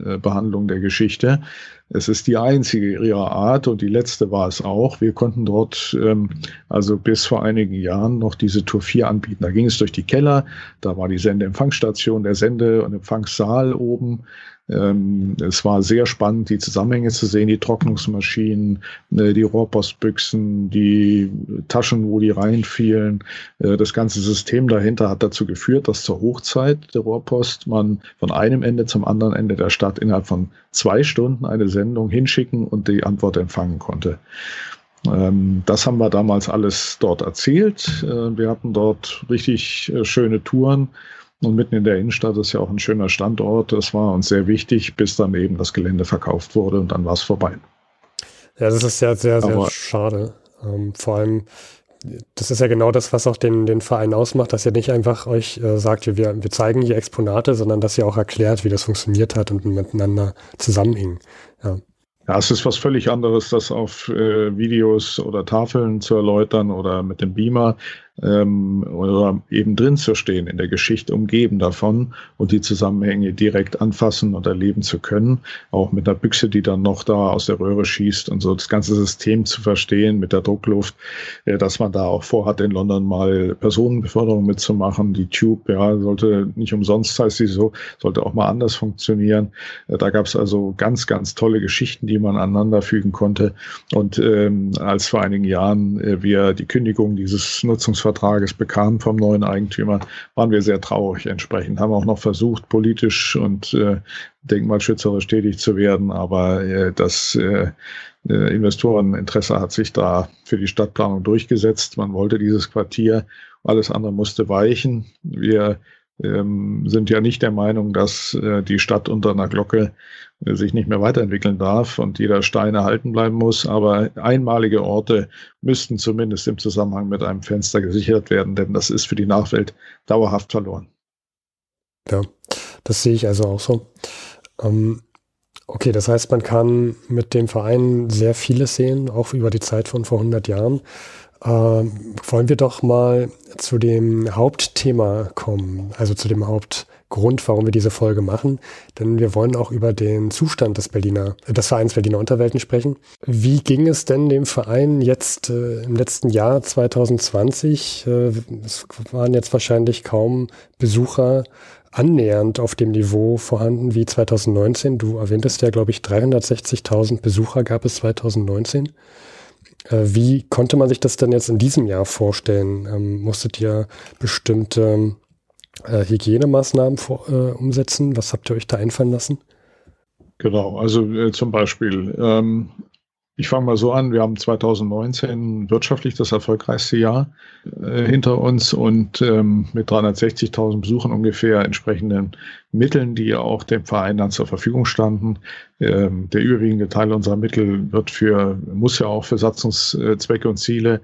äh, Behandlung der Geschichte. Es ist die einzige ihrer Art und die letzte war es auch. Wir konnten dort ähm, also bis vor einigen Jahren noch diese Tour 4 anbieten. Da ging es durch die Keller, da war die Sendeempfangsstation, der Sende- und Empfangssaal oben. Ähm, es war sehr spannend, die Zusammenhänge zu sehen, die Trocknungsmaschinen, äh, die Rohrpostbüchsen, die Taschen, wo die reinfielen. Äh, das ganze System dahinter hat dazu geführt, dass zur Hochzeit der Rohrpost man von einem Ende zum anderen Ende der Stadt innerhalb von zwei Stunden eine Sendung hinschicken und die Antwort empfangen konnte. Ähm, das haben wir damals alles dort erzählt. Äh, wir hatten dort richtig schöne Touren und mitten in der Innenstadt ist ja auch ein schöner Standort. Das war uns sehr wichtig, bis dann eben das Gelände verkauft wurde und dann war es vorbei. Ja, das ist ja sehr, sehr, sehr schade. Ähm, vor allem, das ist ja genau das, was auch den, den Verein ausmacht, dass ihr nicht einfach euch äh, sagt, wir, wir zeigen hier Exponate, sondern dass ihr auch erklärt, wie das funktioniert hat und miteinander zusammenhing. Ja. Ja, es ist was völlig anderes, das auf äh, Videos oder Tafeln zu erläutern oder mit dem Beamer ähm, oder eben drin zu stehen, in der Geschichte umgeben davon und die Zusammenhänge direkt anfassen und erleben zu können. Auch mit einer Büchse, die dann noch da aus der Röhre schießt und so das ganze System zu verstehen mit der Druckluft, äh, dass man da auch vorhat, in London mal Personenbeförderung mitzumachen. Die Tube, ja, sollte nicht umsonst heißt sie so, sollte auch mal anders funktionieren. Äh, da gab es also ganz, ganz tolle Geschichten, die man aneinander fügen konnte. Und ähm, als vor einigen Jahren äh, wir die Kündigung dieses Nutzungsvertrags Vertrages bekamen vom neuen Eigentümer, waren wir sehr traurig entsprechend. Haben auch noch versucht, politisch und äh, denkmalschützerisch tätig zu werden, aber äh, das äh, äh, Investoreninteresse hat sich da für die Stadtplanung durchgesetzt. Man wollte dieses Quartier, alles andere musste weichen. Wir ähm, sind ja nicht der Meinung, dass äh, die Stadt unter einer Glocke äh, sich nicht mehr weiterentwickeln darf und jeder Stein erhalten bleiben muss. Aber einmalige Orte müssten zumindest im Zusammenhang mit einem Fenster gesichert werden, denn das ist für die Nachwelt dauerhaft verloren. Ja, das sehe ich also auch so. Ähm, okay, das heißt, man kann mit dem Verein sehr vieles sehen, auch über die Zeit von vor 100 Jahren. Ähm, wollen wir doch mal zu dem Hauptthema kommen, also zu dem Hauptgrund, warum wir diese Folge machen. Denn wir wollen auch über den Zustand des Berliner, äh, des Vereins Berliner Unterwelten sprechen. Wie ging es denn dem Verein jetzt äh, im letzten Jahr 2020? Äh, es waren jetzt wahrscheinlich kaum Besucher annähernd auf dem Niveau vorhanden wie 2019. Du erwähntest ja, glaube ich, 360.000 Besucher gab es 2019. Äh, wie konnte man sich das denn jetzt in diesem Jahr vorstellen? Ähm, musstet ihr bestimmte äh, Hygienemaßnahmen vor, äh, umsetzen? Was habt ihr euch da einfallen lassen? Genau, also äh, zum Beispiel ähm, ich fange mal so an, wir haben 2019 wirtschaftlich das erfolgreichste Jahr äh, hinter uns und ähm, mit 360.000 Besuchern ungefähr entsprechenden Mitteln, die auch dem Verein dann zur Verfügung standen. Ähm, der überwiegende Teil unserer Mittel wird für, muss ja auch für Satzungszwecke und Ziele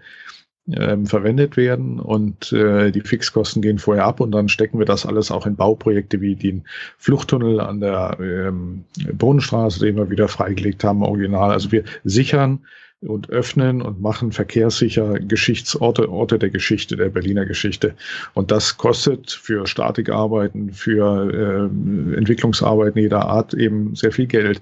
ähm, verwendet werden und äh, die Fixkosten gehen vorher ab und dann stecken wir das alles auch in Bauprojekte wie den Fluchttunnel an der ähm, Bodenstraße, den wir wieder freigelegt haben, original. Also wir sichern und öffnen und machen verkehrssicher Geschichtsorte, Orte der Geschichte, der Berliner Geschichte. Und das kostet für Statikarbeiten, für äh, Entwicklungsarbeiten jeder Art eben sehr viel Geld.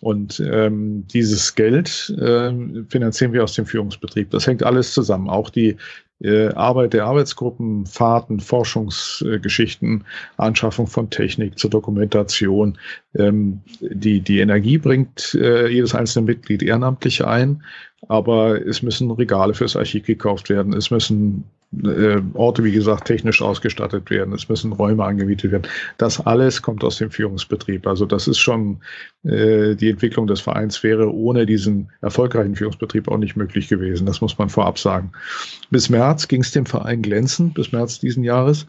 Und ähm, dieses Geld äh, finanzieren wir aus dem Führungsbetrieb. Das hängt alles zusammen. Auch die äh, Arbeit der Arbeitsgruppen, Fahrten, Forschungsgeschichten, äh, Anschaffung von Technik zur Dokumentation. Ähm, die, die Energie bringt äh, jedes einzelne Mitglied ehrenamtlich ein, aber es müssen Regale fürs Archiv gekauft werden. Es müssen äh, Orte, wie gesagt, technisch ausgestattet werden. Es müssen Räume angemietet werden. Das alles kommt aus dem Führungsbetrieb. Also das ist schon äh, die Entwicklung des Vereins wäre ohne diesen erfolgreichen Führungsbetrieb auch nicht möglich gewesen. Das muss man vorab sagen. Bis März ging es dem Verein glänzend, bis März diesen Jahres.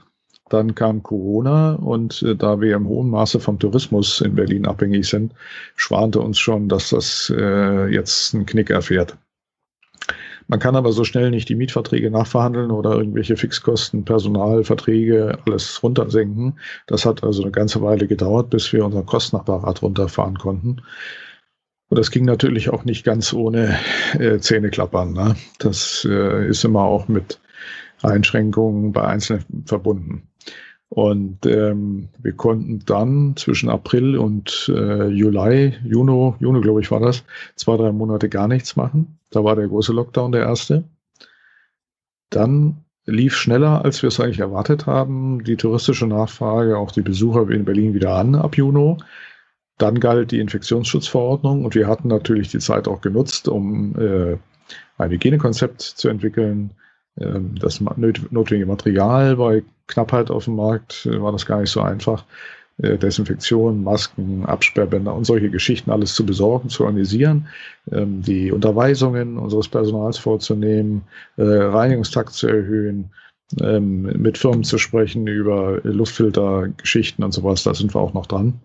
Dann kam Corona und äh, da wir im hohen Maße vom Tourismus in Berlin abhängig sind, schwante uns schon, dass das äh, jetzt einen Knick erfährt. Man kann aber so schnell nicht die Mietverträge nachverhandeln oder irgendwelche Fixkosten, Personalverträge, alles runtersenken. Das hat also eine ganze Weile gedauert, bis wir unseren Kostenapparat runterfahren konnten. Und das ging natürlich auch nicht ganz ohne äh, Zähneklappern. Ne? Das äh, ist immer auch mit Einschränkungen bei Einzelnen verbunden. Und ähm, wir konnten dann zwischen April und äh, Juli, Juni, Juni glaube ich war das, zwei, drei Monate gar nichts machen. Da war der große Lockdown der erste. Dann lief schneller, als wir es eigentlich erwartet haben, die touristische Nachfrage, auch die Besucher in Berlin wieder an ab Juni. Dann galt die Infektionsschutzverordnung und wir hatten natürlich die Zeit auch genutzt, um äh, ein Hygienekonzept zu entwickeln. Ähm, das notwendige Material bei Knappheit auf dem Markt äh, war das gar nicht so einfach. Äh, Desinfektion, Masken, Absperrbänder und solche Geschichten alles zu besorgen, zu organisieren, ähm, die Unterweisungen unseres Personals vorzunehmen, äh, Reinigungstakt zu erhöhen, ähm, mit Firmen zu sprechen über Luftfiltergeschichten und sowas, da sind wir auch noch dran.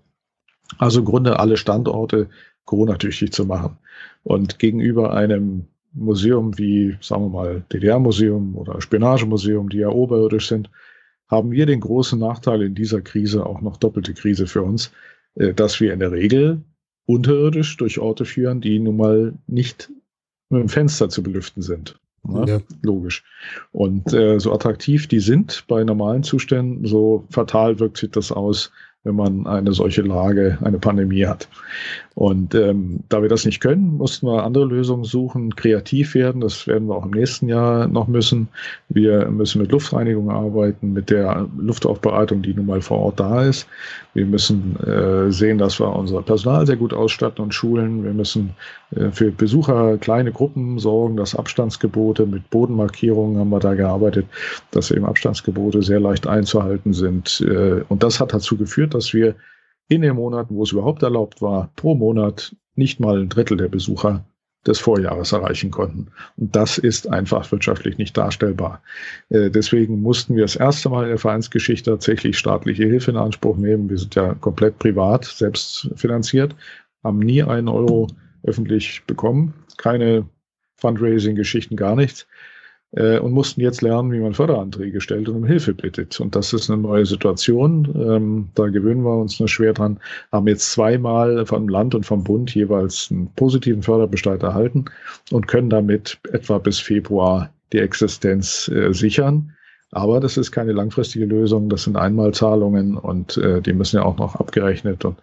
Also im Grunde alle Standorte Corona-tüchtig zu machen. Und gegenüber einem Museum wie, sagen wir mal, DDR-Museum oder Spionagemuseum, die ja oberirdisch sind, haben wir den großen Nachteil in dieser Krise, auch noch doppelte Krise für uns, äh, dass wir in der Regel unterirdisch durch Orte führen, die nun mal nicht mit dem Fenster zu belüften sind. Ne? Ja. Logisch. Und äh, so attraktiv die sind bei normalen Zuständen, so fatal wirkt sich das aus, wenn man eine solche Lage, eine Pandemie hat. Und ähm, da wir das nicht können, mussten wir andere Lösungen suchen, kreativ werden. Das werden wir auch im nächsten Jahr noch müssen. Wir müssen mit Luftreinigung arbeiten, mit der Luftaufbereitung, die nun mal vor Ort da ist. Wir müssen äh, sehen, dass wir unser Personal sehr gut ausstatten und schulen. Wir müssen äh, für Besucher kleine Gruppen sorgen, dass Abstandsgebote mit Bodenmarkierungen haben wir da gearbeitet, dass eben Abstandsgebote sehr leicht einzuhalten sind. Äh, und das hat dazu geführt, dass wir in den Monaten, wo es überhaupt erlaubt war, pro Monat nicht mal ein Drittel der Besucher des Vorjahres erreichen konnten. Und das ist einfach wirtschaftlich nicht darstellbar. Äh, deswegen mussten wir das erste Mal in der Vereinsgeschichte tatsächlich staatliche Hilfe in Anspruch nehmen. Wir sind ja komplett privat, selbst finanziert, haben nie einen Euro öffentlich bekommen, keine Fundraising-Geschichten, gar nichts äh, und mussten jetzt lernen, wie man Förderanträge stellt und um Hilfe bittet. Und das ist eine neue Situation. Ähm, da gewöhnen wir uns nur schwer dran. Haben jetzt zweimal vom Land und vom Bund jeweils einen positiven Förderbescheid erhalten und können damit etwa bis Februar die Existenz äh, sichern. Aber das ist keine langfristige Lösung. Das sind Einmalzahlungen und äh, die müssen ja auch noch abgerechnet und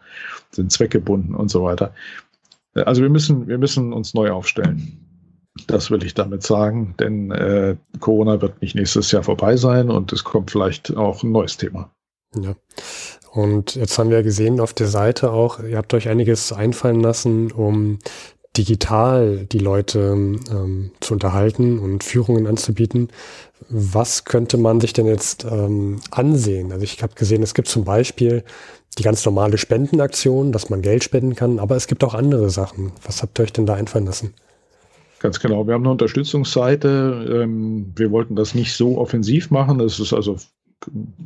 sind zweckgebunden und so weiter. Äh, also wir müssen, wir müssen uns neu aufstellen. Das will ich damit sagen, denn äh, Corona wird nicht nächstes Jahr vorbei sein und es kommt vielleicht auch ein neues Thema. Ja. Und jetzt haben wir gesehen auf der Seite auch, ihr habt euch einiges einfallen lassen, um digital die Leute ähm, zu unterhalten und Führungen anzubieten. Was könnte man sich denn jetzt ähm, ansehen? Also ich habe gesehen, es gibt zum Beispiel die ganz normale Spendenaktion, dass man Geld spenden kann, aber es gibt auch andere Sachen. Was habt ihr euch denn da einfallen lassen? Ganz genau. Wir haben eine Unterstützungsseite. Ähm, wir wollten das nicht so offensiv machen. Das ist also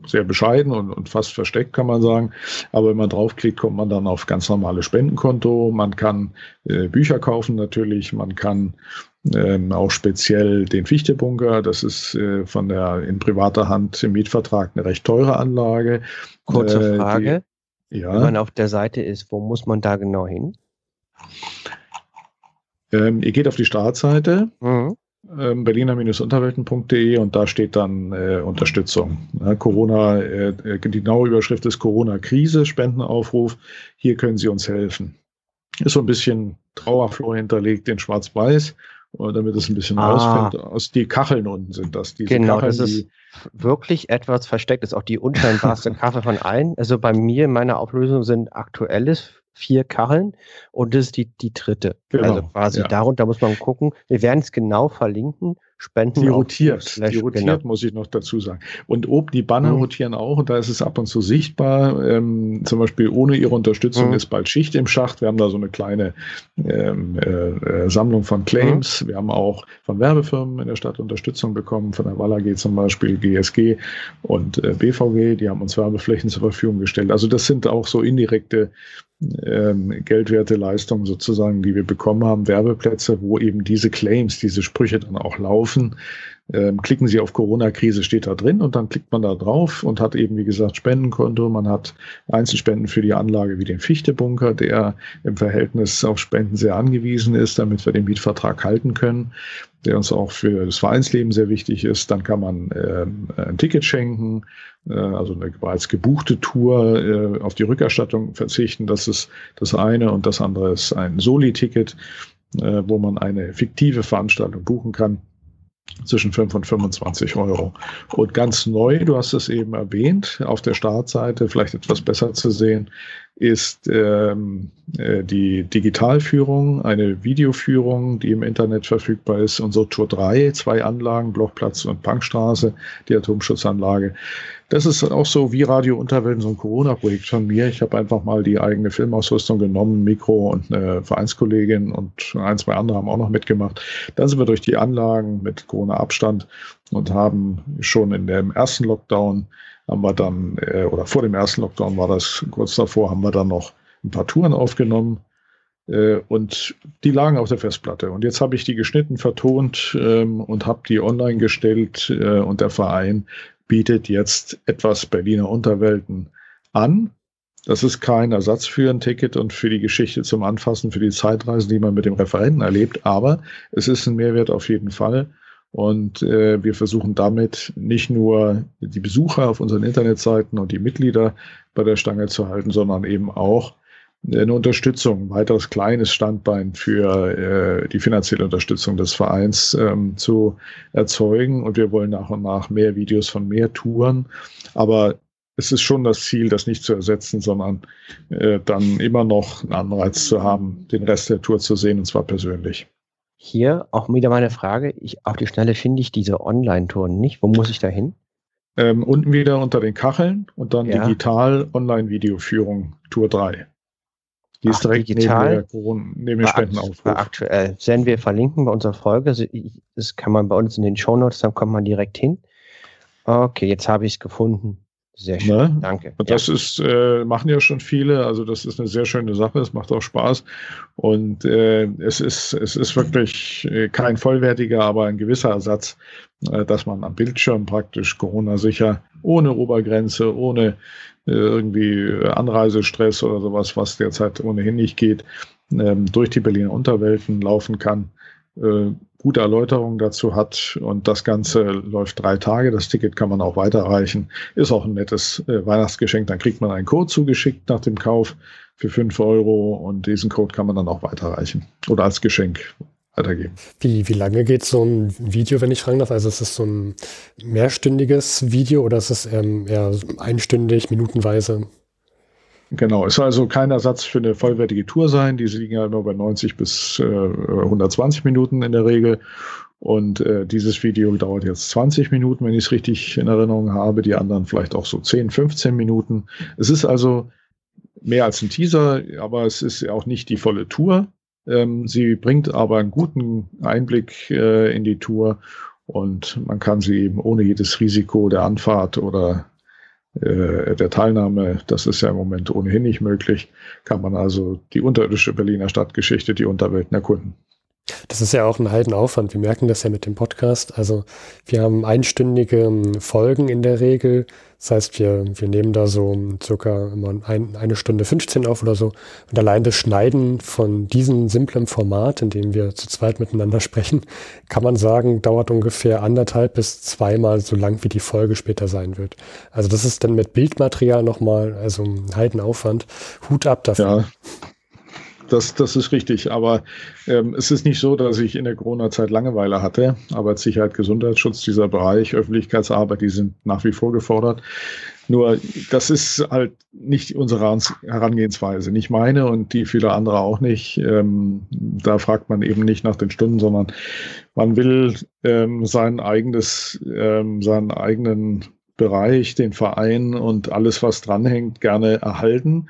sehr bescheiden und, und, fast versteckt, kann man sagen. Aber wenn man draufklickt, kommt man dann auf ganz normale Spendenkonto. Man kann äh, Bücher kaufen natürlich. Man kann ähm, auch speziell den Fichtebunker. Das ist äh, von der in privater Hand im Mietvertrag eine recht teure Anlage. Kurze äh, Frage. Die, ja. Wenn man auf der Seite ist, wo muss man da genau hin? Ähm, ihr geht auf die Startseite, mhm. ähm, berliner-unterwelten.de und da steht dann äh, Unterstützung. Ja, Corona, äh, äh, die genaue Überschrift ist Corona-Krise, Spendenaufruf. Hier können Sie uns helfen. ist so ein bisschen Trauerflor hinterlegt in Schwarz-Weiß, damit es ein bisschen ah. rausfällt. Aus die Kacheln unten sind das. Diese genau, Kacheln, das ist wirklich etwas versteckt. Das ist auch die unscheinbarste Kachel von allen. Also bei mir in meiner Auflösung sind aktuelles vier Kacheln und das ist die, die dritte. Genau, also quasi ja. darunter muss man gucken. Wir werden es genau verlinken. Spenden. Die rotiert, Slash, die rotiert, genau. muss ich noch dazu sagen. Und oben die Banner mhm. rotieren auch und da ist es ab und zu sichtbar. Ähm, zum Beispiel ohne ihre Unterstützung mhm. ist bald Schicht im Schacht. Wir haben da so eine kleine ähm, äh, äh Sammlung von Claims. Mhm. Wir haben auch von Werbefirmen in der Stadt Unterstützung bekommen, von der Wall AG zum Beispiel, GSG und äh, BVG. Die haben uns Werbeflächen zur Verfügung gestellt. Also das sind auch so indirekte ähm, geldwerte Leistungen sozusagen, die wir bekommen haben, Werbeplätze, wo eben diese Claims, diese Sprüche dann auch laufen. Ähm, klicken Sie auf Corona-Krise, steht da drin und dann klickt man da drauf und hat eben, wie gesagt, Spendenkonto. Man hat Einzelspenden für die Anlage wie den Fichtebunker, der im Verhältnis auf Spenden sehr angewiesen ist, damit wir den Mietvertrag halten können, der uns auch für das Vereinsleben sehr wichtig ist. Dann kann man ähm, ein Ticket schenken, äh, also eine bereits gebuchte Tour äh, auf die Rückerstattung verzichten. Das ist das eine und das andere ist ein Soli-Ticket, äh, wo man eine fiktive Veranstaltung buchen kann zwischen 5 und 25 Euro. Und ganz neu, du hast es eben erwähnt, auf der Startseite vielleicht etwas besser zu sehen, ist ähm, äh, die Digitalführung, eine Videoführung, die im Internet verfügbar ist. Unsere Tour 3, zwei Anlagen, Blochplatz und Punkstraße, die Atomschutzanlage. Das ist auch so wie Radio Unterwelten, so ein Corona-Projekt von mir. Ich habe einfach mal die eigene Filmausrüstung genommen, Mikro und eine Vereinskollegin und ein, zwei andere haben auch noch mitgemacht. Dann sind wir durch die Anlagen mit Corona-Abstand und haben schon in dem ersten Lockdown haben wir dann, äh, oder vor dem ersten Lockdown war das kurz davor, haben wir dann noch ein paar Touren aufgenommen äh, und die lagen auf der Festplatte. Und jetzt habe ich die geschnitten, vertont ähm, und habe die online gestellt äh, und der Verein bietet jetzt etwas Berliner Unterwelten an. Das ist kein Ersatz für ein Ticket und für die Geschichte zum Anfassen, für die Zeitreisen, die man mit dem Referenten erlebt, aber es ist ein Mehrwert auf jeden Fall. Und äh, wir versuchen damit nicht nur die Besucher auf unseren Internetseiten und die Mitglieder bei der Stange zu halten, sondern eben auch eine Unterstützung, ein weiteres kleines Standbein für äh, die finanzielle Unterstützung des Vereins ähm, zu erzeugen. Und wir wollen nach und nach mehr Videos von mehr Touren. Aber es ist schon das Ziel, das nicht zu ersetzen, sondern äh, dann immer noch einen Anreiz zu haben, den Rest der Tour zu sehen, und zwar persönlich. Hier auch wieder meine Frage. Ich, auf die Schnelle finde ich diese Online-Touren nicht. Wo muss ich da hin? Ähm, unten wieder unter den Kacheln und dann ja. digital Online-Videoführung Tour 3. Die ist Ach, direkt digital, neben, Corona, neben dem Spendenaufruf. Aktuell. Werden wir verlinken bei unserer Folge. Das kann man bei uns in den Shownotes, dann kommt man direkt hin. Okay, jetzt habe ich es gefunden. Sehr schön, ne? danke. Und das ja. ist, äh, machen ja schon viele, also das ist eine sehr schöne Sache, es macht auch Spaß und äh, es, ist, es ist wirklich äh, kein vollwertiger, aber ein gewisser Ersatz, äh, dass man am Bildschirm praktisch Corona-sicher, ohne Obergrenze, ohne äh, irgendwie Anreisestress oder sowas, was derzeit ohnehin nicht geht, ähm, durch die Berliner Unterwelten laufen kann äh, gute Erläuterungen dazu hat. Und das Ganze läuft drei Tage. Das Ticket kann man auch weiterreichen. Ist auch ein nettes äh, Weihnachtsgeschenk. Dann kriegt man einen Code zugeschickt nach dem Kauf für fünf Euro und diesen Code kann man dann auch weiterreichen oder als Geschenk weitergeben. Wie, wie lange geht so ein Video, wenn ich fragen darf? Also ist es so ein mehrstündiges Video oder ist es ähm, eher einstündig, minutenweise? Genau, es soll also kein Ersatz für eine vollwertige Tour sein. Die liegen ja immer bei 90 bis äh, 120 Minuten in der Regel. Und äh, dieses Video dauert jetzt 20 Minuten, wenn ich es richtig in Erinnerung habe. Die anderen vielleicht auch so 10, 15 Minuten. Es ist also mehr als ein Teaser, aber es ist auch nicht die volle Tour. Ähm, sie bringt aber einen guten Einblick äh, in die Tour und man kann sie eben ohne jedes Risiko der Anfahrt oder der Teilnahme, das ist ja im Moment ohnehin nicht möglich, kann man also die unterirdische Berliner Stadtgeschichte, die Unterwelten erkunden. Das ist ja auch ein Heidenaufwand. Wir merken das ja mit dem Podcast. Also wir haben einstündige ähm, Folgen in der Regel. Das heißt, wir, wir nehmen da so circa immer ein, eine Stunde 15 auf oder so. Und allein das Schneiden von diesem simplen Format, in dem wir zu zweit miteinander sprechen, kann man sagen, dauert ungefähr anderthalb bis zweimal so lang, wie die Folge später sein wird. Also das ist dann mit Bildmaterial nochmal, also ein Heidenaufwand. Hut ab dafür. Ja. Das, das ist richtig. Aber ähm, es ist nicht so, dass ich in der Corona-Zeit Langeweile hatte. Arbeitssicherheit, Gesundheitsschutz, dieser Bereich, Öffentlichkeitsarbeit, die sind nach wie vor gefordert. Nur das ist halt nicht unsere Herangehensweise, nicht meine und die vieler andere auch nicht. Ähm, da fragt man eben nicht nach den Stunden, sondern man will ähm, sein eigenes, ähm, seinen eigenen Bereich, den Verein und alles, was dranhängt, gerne erhalten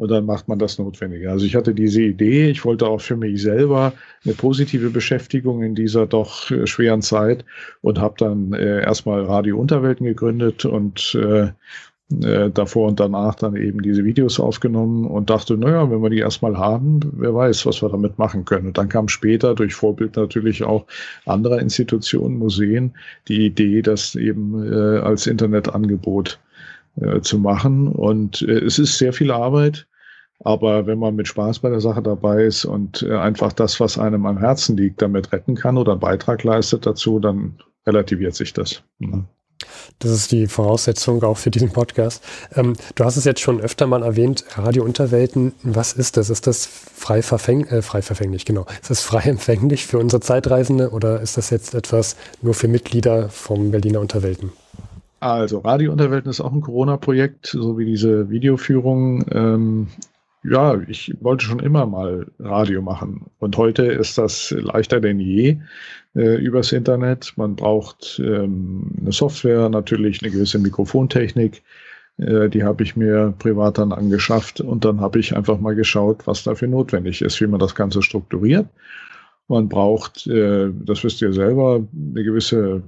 und dann macht man das Notwendige. Also ich hatte diese Idee, ich wollte auch für mich selber eine positive Beschäftigung in dieser doch äh, schweren Zeit und habe dann äh, erstmal Radio Unterwelten gegründet und äh, äh, davor und danach dann eben diese Videos aufgenommen und dachte, naja, wenn wir die erstmal haben, wer weiß, was wir damit machen können. Und dann kam später durch Vorbild natürlich auch anderer Institutionen, Museen, die Idee, das eben äh, als Internetangebot äh, zu machen. Und äh, es ist sehr viel Arbeit. Aber wenn man mit Spaß bei der Sache dabei ist und äh, einfach das, was einem am Herzen liegt, damit retten kann oder einen Beitrag leistet dazu, dann relativiert sich das. Mhm. Das ist die Voraussetzung auch für diesen Podcast. Ähm, du hast es jetzt schon öfter mal erwähnt, Radio Unterwelten. Was ist das? Ist das frei, verfäng äh, frei verfänglich? Genau. Ist das frei empfänglich für unsere Zeitreisende oder ist das jetzt etwas nur für Mitglieder vom Berliner Unterwelten? Also Radio Unterwelten ist auch ein Corona-Projekt, so wie diese Videoführung. Ähm, ja, ich wollte schon immer mal Radio machen. Und heute ist das leichter denn je äh, übers Internet. Man braucht ähm, eine Software, natürlich eine gewisse Mikrofontechnik. Äh, die habe ich mir privat dann angeschafft und dann habe ich einfach mal geschaut, was dafür notwendig ist, wie man das Ganze strukturiert. Man braucht, äh, das wisst ihr selber, eine gewisse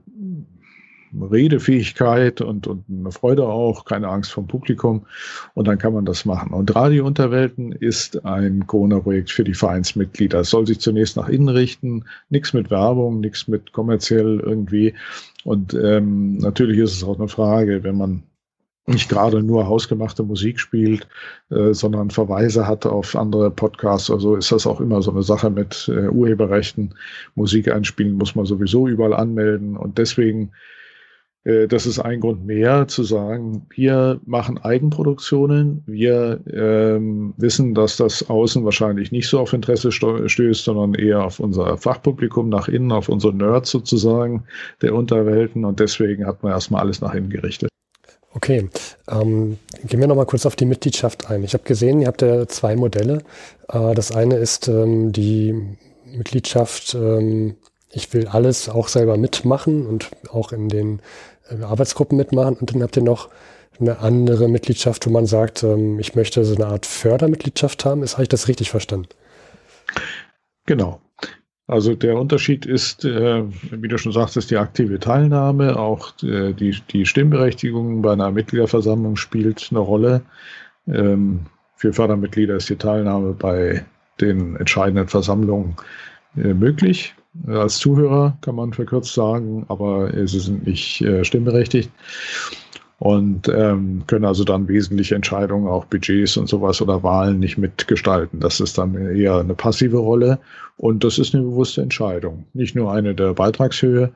Redefähigkeit und, und eine Freude auch, keine Angst vom Publikum. Und dann kann man das machen. Und Radio Unterwelten ist ein Corona-Projekt für die Vereinsmitglieder. Es soll sich zunächst nach innen richten, nichts mit Werbung, nichts mit kommerziell irgendwie. Und ähm, natürlich ist es auch eine Frage, wenn man nicht gerade nur hausgemachte Musik spielt, äh, sondern Verweise hat auf andere Podcasts. Also ist das auch immer so eine Sache mit äh, Urheberrechten. Musik einspielen muss man sowieso überall anmelden. Und deswegen das ist ein Grund mehr zu sagen, wir machen Eigenproduktionen. Wir ähm, wissen, dass das außen wahrscheinlich nicht so auf Interesse stößt, sondern eher auf unser Fachpublikum nach innen, auf unsere Nerds sozusagen der Unterwelten. Und deswegen hat man erstmal alles nach innen gerichtet. Okay, ähm, gehen wir nochmal kurz auf die Mitgliedschaft ein. Ich habe gesehen, ihr habt ja zwei Modelle. Äh, das eine ist ähm, die Mitgliedschaft, ähm, ich will alles auch selber mitmachen und auch in den äh, Arbeitsgruppen mitmachen und dann habt ihr noch eine andere Mitgliedschaft, wo man sagt, ähm, ich möchte so eine Art Fördermitgliedschaft haben. Ist, habe ich das richtig verstanden? Genau. Also der Unterschied ist, äh, wie du schon sagtest, die aktive Teilnahme, auch äh, die, die Stimmberechtigung bei einer Mitgliederversammlung spielt eine Rolle. Ähm, für Fördermitglieder ist die Teilnahme bei den entscheidenden Versammlungen möglich. Als Zuhörer kann man verkürzt sagen, aber sie sind nicht äh, stimmberechtigt und ähm, können also dann wesentliche Entscheidungen, auch Budgets und sowas oder Wahlen nicht mitgestalten. Das ist dann eher eine passive Rolle und das ist eine bewusste Entscheidung. Nicht nur eine der Beitragshöhe,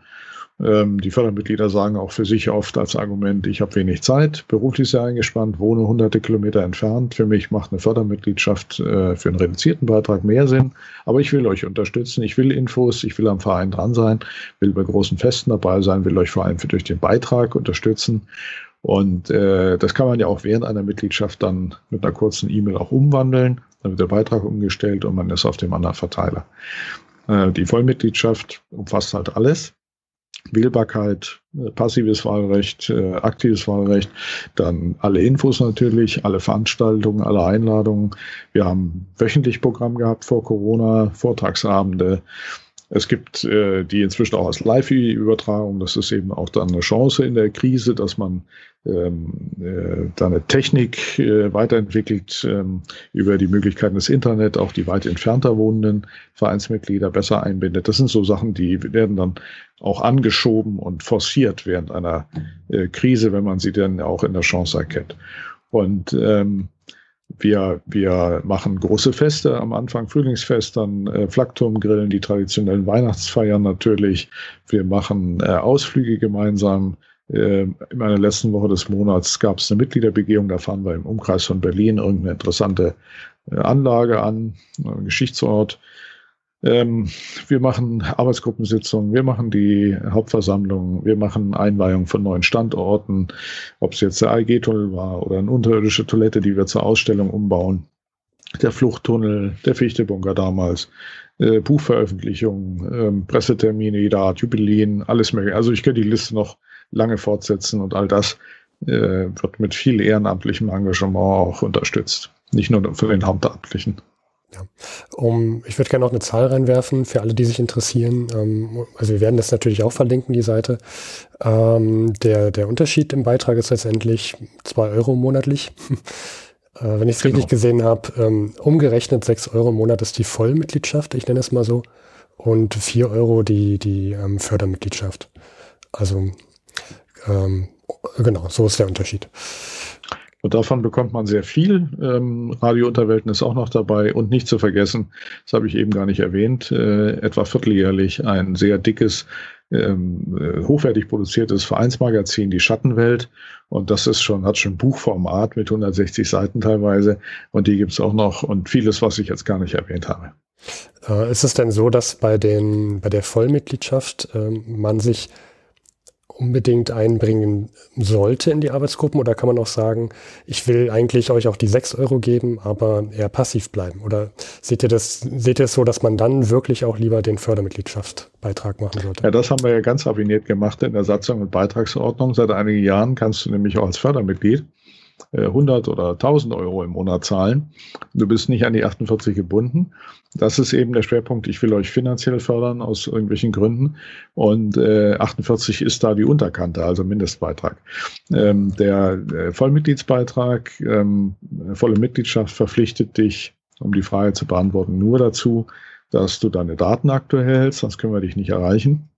ähm, die Fördermitglieder sagen auch für sich oft als Argument, ich habe wenig Zeit, beruflich sehr eingespannt, wohne hunderte Kilometer entfernt. Für mich macht eine Fördermitgliedschaft äh, für einen reduzierten Beitrag mehr Sinn. Aber ich will euch unterstützen, ich will Infos, ich will am Verein dran sein, will bei großen Festen dabei sein, will euch vor allem für, durch den Beitrag unterstützen. Und äh, das kann man ja auch während einer Mitgliedschaft dann mit einer kurzen E-Mail auch umwandeln. Dann wird der Beitrag umgestellt und man ist auf dem anderen Verteiler. Äh, die Vollmitgliedschaft umfasst halt alles. Wählbarkeit, äh, passives Wahlrecht, äh, aktives Wahlrecht, dann alle Infos natürlich, alle Veranstaltungen, alle Einladungen. Wir haben wöchentlich Programm gehabt vor Corona, Vortragsabende, es gibt äh, die inzwischen auch als Live-Übertragung. Das ist eben auch dann eine Chance in der Krise, dass man ähm, äh, da eine Technik äh, weiterentwickelt ähm, über die Möglichkeiten des Internet, auch die weit entfernter wohnenden Vereinsmitglieder besser einbindet. Das sind so Sachen, die werden dann auch angeschoben und forciert während einer äh, Krise, wenn man sie dann auch in der Chance erkennt. Und ähm, wir, wir machen große Feste am Anfang, Frühlingsfest, dann äh, Flakturmgrillen, die traditionellen Weihnachtsfeiern natürlich. Wir machen äh, Ausflüge gemeinsam. Äh, in meiner letzten Woche des Monats gab es eine Mitgliederbegehung, da fahren wir im Umkreis von Berlin irgendeine interessante äh, Anlage an, äh, Geschichtsort. Ähm, wir machen Arbeitsgruppensitzungen, wir machen die Hauptversammlung, wir machen Einweihung von neuen Standorten, ob es jetzt der AEG-Tunnel war oder eine unterirdische Toilette, die wir zur Ausstellung umbauen, der Fluchttunnel, der Fichtebunker damals, äh, Buchveröffentlichungen, ähm, Pressetermine jeder Art, Jubiläen, alles mögliche. Also ich könnte die Liste noch lange fortsetzen und all das äh, wird mit viel ehrenamtlichem Engagement auch unterstützt. Nicht nur von den Hauptamtlichen. Ja. Um, ich würde gerne noch eine Zahl reinwerfen für alle, die sich interessieren. Ähm, also wir werden das natürlich auch verlinken, die Seite. Ähm, der, der Unterschied im Beitrag ist letztendlich zwei Euro monatlich. äh, wenn ich es genau. richtig gesehen habe, ähm, umgerechnet sechs Euro im Monat ist die Vollmitgliedschaft, ich nenne es mal so, und vier Euro die, die ähm, Fördermitgliedschaft. Also ähm, genau, so ist der Unterschied. Und davon bekommt man sehr viel. Ähm, Radio Unterwelten ist auch noch dabei. Und nicht zu vergessen, das habe ich eben gar nicht erwähnt, äh, etwa vierteljährlich ein sehr dickes, ähm, äh, hochwertig produziertes Vereinsmagazin, die Schattenwelt. Und das ist schon, hat schon Buchformat mit 160 Seiten teilweise. Und die gibt es auch noch und vieles, was ich jetzt gar nicht erwähnt habe. Äh, ist es denn so, dass bei, den, bei der Vollmitgliedschaft äh, man sich unbedingt einbringen sollte in die Arbeitsgruppen? Oder kann man auch sagen, ich will eigentlich euch auch die 6 Euro geben, aber eher passiv bleiben? Oder seht ihr das, seht ihr es so, dass man dann wirklich auch lieber den Fördermitgliedschaftsbeitrag machen sollte? Ja, das haben wir ja ganz raffiniert gemacht in der Satzung und Beitragsordnung. Seit einigen Jahren kannst du nämlich auch als Fördermitglied 100 äh, oder 1000 Euro im Monat zahlen. Du bist nicht an die 48 gebunden. Das ist eben der Schwerpunkt. Ich will euch finanziell fördern aus irgendwelchen Gründen. Und äh, 48 ist da die Unterkante, also Mindestbeitrag. Ähm, der äh, Vollmitgliedsbeitrag, ähm, volle Mitgliedschaft verpflichtet dich, um die Frage zu beantworten, nur dazu, dass du deine Daten aktuell hältst, sonst können wir dich nicht erreichen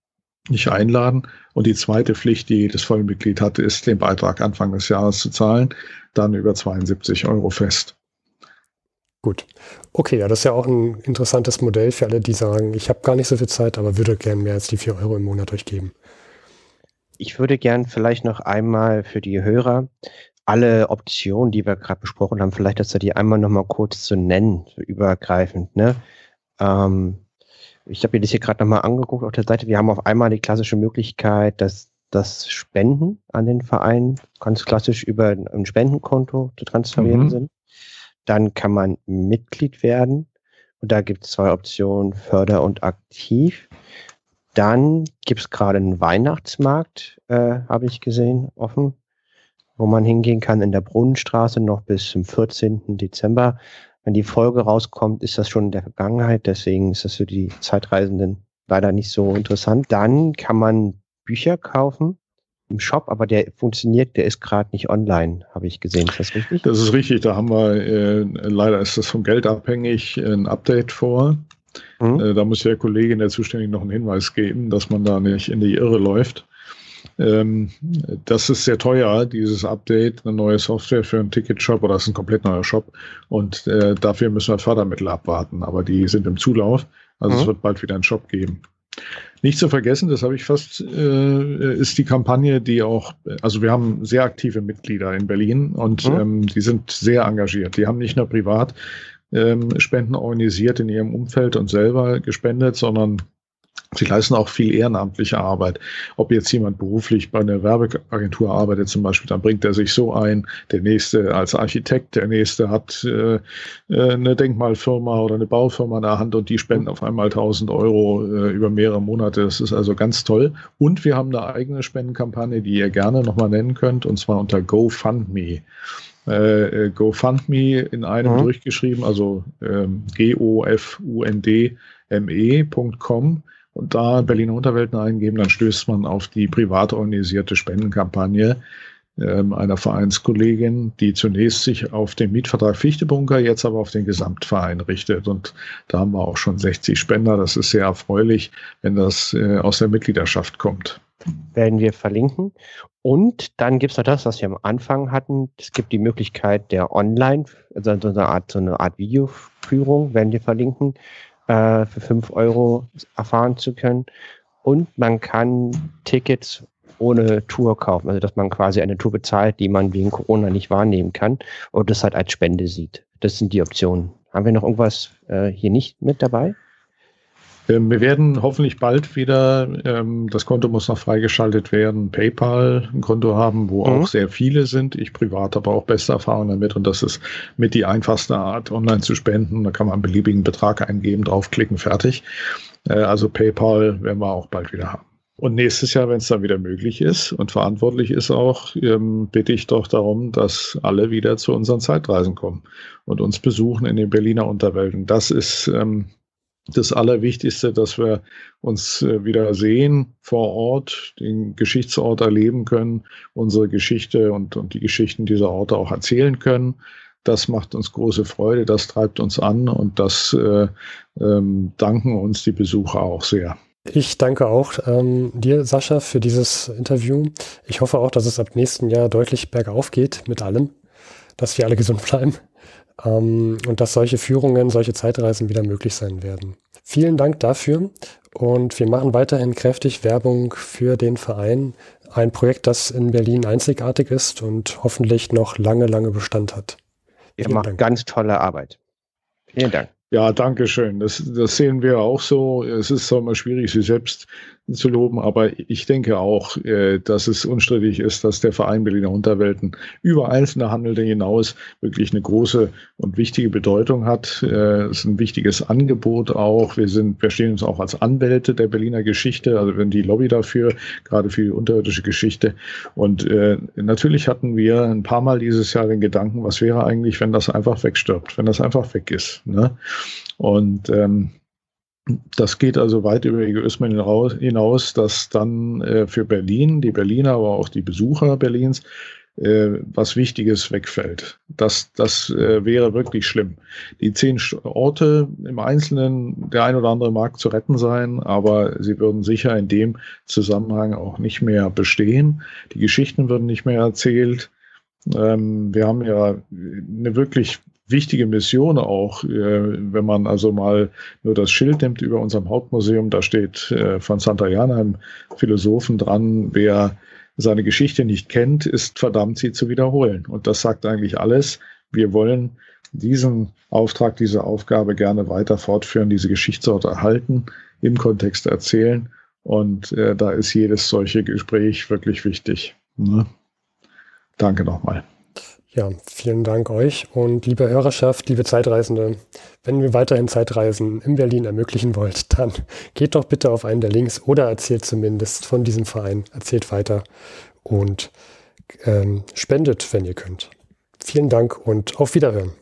nicht einladen. Und die zweite Pflicht, die jedes Vollmitglied hatte, ist, den Beitrag Anfang des Jahres zu zahlen, dann über 72 Euro fest. Gut. Okay, ja, das ist ja auch ein interessantes Modell für alle, die sagen, ich habe gar nicht so viel Zeit, aber würde gern mehr als die 4 Euro im Monat euch geben. Ich würde gern vielleicht noch einmal für die Hörer alle Optionen, die wir gerade besprochen haben, vielleicht, dass wir die einmal noch mal kurz zu nennen, so übergreifend. Ne? Ähm, ich habe mir das hier gerade nochmal angeguckt auf der Seite. Wir haben auf einmal die klassische Möglichkeit, dass das Spenden an den Verein ganz klassisch über ein Spendenkonto zu transferieren mhm. sind. Dann kann man Mitglied werden. Und da gibt es zwei Optionen, Förder und Aktiv. Dann gibt es gerade einen Weihnachtsmarkt, äh, habe ich gesehen, offen, wo man hingehen kann in der Brunnenstraße noch bis zum 14. Dezember. Wenn die Folge rauskommt, ist das schon in der Vergangenheit. Deswegen ist das für die Zeitreisenden leider nicht so interessant. Dann kann man Bücher kaufen im Shop, aber der funktioniert, der ist gerade nicht online, habe ich gesehen. Ist das richtig? Das ist richtig. Da haben wir, äh, leider ist das vom Geld abhängig, ein Update vor. Mhm. Äh, da muss der Kollegin, der zuständig noch einen Hinweis geben, dass man da nicht in die Irre läuft. Ähm, das ist sehr teuer, dieses Update, eine neue Software für einen Ticketshop oder das ist ein komplett neuer Shop. Und äh, dafür müssen wir Fördermittel abwarten, aber die sind im Zulauf. Also mhm. es wird bald wieder einen Shop geben. Nicht zu vergessen, das habe ich fast, äh, ist die Kampagne, die auch, also wir haben sehr aktive Mitglieder in Berlin und mhm. ähm, die sind sehr engagiert. Die haben nicht nur privat ähm, Spenden organisiert in ihrem Umfeld und selber gespendet, sondern Sie leisten auch viel ehrenamtliche Arbeit. Ob jetzt jemand beruflich bei einer Werbeagentur arbeitet zum Beispiel, dann bringt er sich so ein. Der nächste als Architekt, der nächste hat äh, äh eine Denkmalfirma oder eine Baufirma in der Hand und die spenden auf einmal 1000 Euro äh, über mehrere Monate. Das ist also ganz toll. Und wir haben eine eigene Spendenkampagne, die ihr gerne nochmal nennen könnt, und zwar unter GoFundMe. Äh, äh GoFundMe in einem mhm. durchgeschrieben, also ähm, G-O-F-U-N-D-M-E.com und da Berliner Unterwelten eingeben, dann stößt man auf die privat organisierte Spendenkampagne ähm, einer Vereinskollegin, die zunächst sich auf den Mietvertrag Fichtebunker, jetzt aber auf den Gesamtverein richtet. Und da haben wir auch schon 60 Spender. Das ist sehr erfreulich, wenn das äh, aus der Mitgliedschaft kommt. Werden wir verlinken. Und dann gibt es noch das, was wir am Anfang hatten. Es gibt die Möglichkeit der Online, also so eine Art, so eine Art Videoführung, werden wir verlinken äh, für 5 Euro erfahren zu können. Und man kann Tickets ohne Tour kaufen, also dass man quasi eine Tour bezahlt, die man wegen Corona nicht wahrnehmen kann und das halt als Spende sieht. Das sind die Optionen. Haben wir noch irgendwas äh, hier nicht mit dabei? Ähm, wir werden hoffentlich bald wieder, ähm, das Konto muss noch freigeschaltet werden, PayPal ein Konto haben, wo mhm. auch sehr viele sind. Ich privat habe auch beste Erfahrungen damit und das ist mit die einfachste Art, online zu spenden. Da kann man einen beliebigen Betrag eingeben, draufklicken, fertig. Äh, also PayPal werden wir auch bald wieder haben. Und nächstes Jahr, wenn es dann wieder möglich ist und verantwortlich ist auch, ähm, bitte ich doch darum, dass alle wieder zu unseren Zeitreisen kommen und uns besuchen in den Berliner Unterwelten. Das ist ähm, das Allerwichtigste, dass wir uns äh, wieder sehen vor Ort, den Geschichtsort erleben können, unsere Geschichte und, und die Geschichten dieser Orte auch erzählen können. Das macht uns große Freude, das treibt uns an und das äh, ähm, danken uns die Besucher auch sehr. Ich danke auch ähm, dir, Sascha, für dieses Interview. Ich hoffe auch, dass es ab nächsten Jahr deutlich bergauf geht mit allem, dass wir alle gesund bleiben ähm, und dass solche Führungen, solche Zeitreisen wieder möglich sein werden. Vielen Dank dafür und wir machen weiterhin kräftig Werbung für den Verein, ein Projekt, das in Berlin einzigartig ist und hoffentlich noch lange, lange Bestand hat. Ihr macht Dank. ganz tolle Arbeit. Vielen Dank. Ja, danke schön. Das, das sehen wir auch so. Es ist zwar immer schwierig, sie selbst zu loben, aber ich denke auch, äh, dass es unstrittig ist, dass der Verein Berliner Unterwelten über einzelne Handelte hinaus wirklich eine große und wichtige Bedeutung hat. Äh, es ist ein wichtiges Angebot auch. Wir sind, wir stehen uns auch als Anwälte der Berliner Geschichte, also wenn die Lobby dafür, gerade für die unterirdische Geschichte. Und äh, natürlich hatten wir ein paar Mal dieses Jahr den Gedanken, was wäre eigentlich, wenn das einfach wegstirbt, wenn das einfach weg ist. Ne? Und ähm, das geht also weit über Egoismen hinaus, dass dann äh, für Berlin, die Berliner, aber auch die Besucher Berlins, äh, was Wichtiges wegfällt. Das, das äh, wäre wirklich schlimm. Die zehn Orte im Einzelnen, der ein oder andere mag zu retten sein, aber sie würden sicher in dem Zusammenhang auch nicht mehr bestehen. Die Geschichten würden nicht mehr erzählt. Ähm, wir haben ja eine wirklich wichtige Mission auch, äh, wenn man also mal nur das Schild nimmt über unserem Hauptmuseum, da steht äh, von Santayana, einem Philosophen dran, wer seine Geschichte nicht kennt, ist verdammt, sie zu wiederholen. Und das sagt eigentlich alles. Wir wollen diesen Auftrag, diese Aufgabe gerne weiter fortführen, diese Geschichtsort erhalten, im Kontext erzählen. Und äh, da ist jedes solche Gespräch wirklich wichtig. Ne? Danke nochmal. Ja, vielen Dank euch und liebe Hörerschaft, liebe Zeitreisende. Wenn wir weiterhin Zeitreisen in Berlin ermöglichen wollt, dann geht doch bitte auf einen der Links oder erzählt zumindest von diesem Verein, erzählt weiter und ähm, spendet, wenn ihr könnt. Vielen Dank und auf Wiederhören.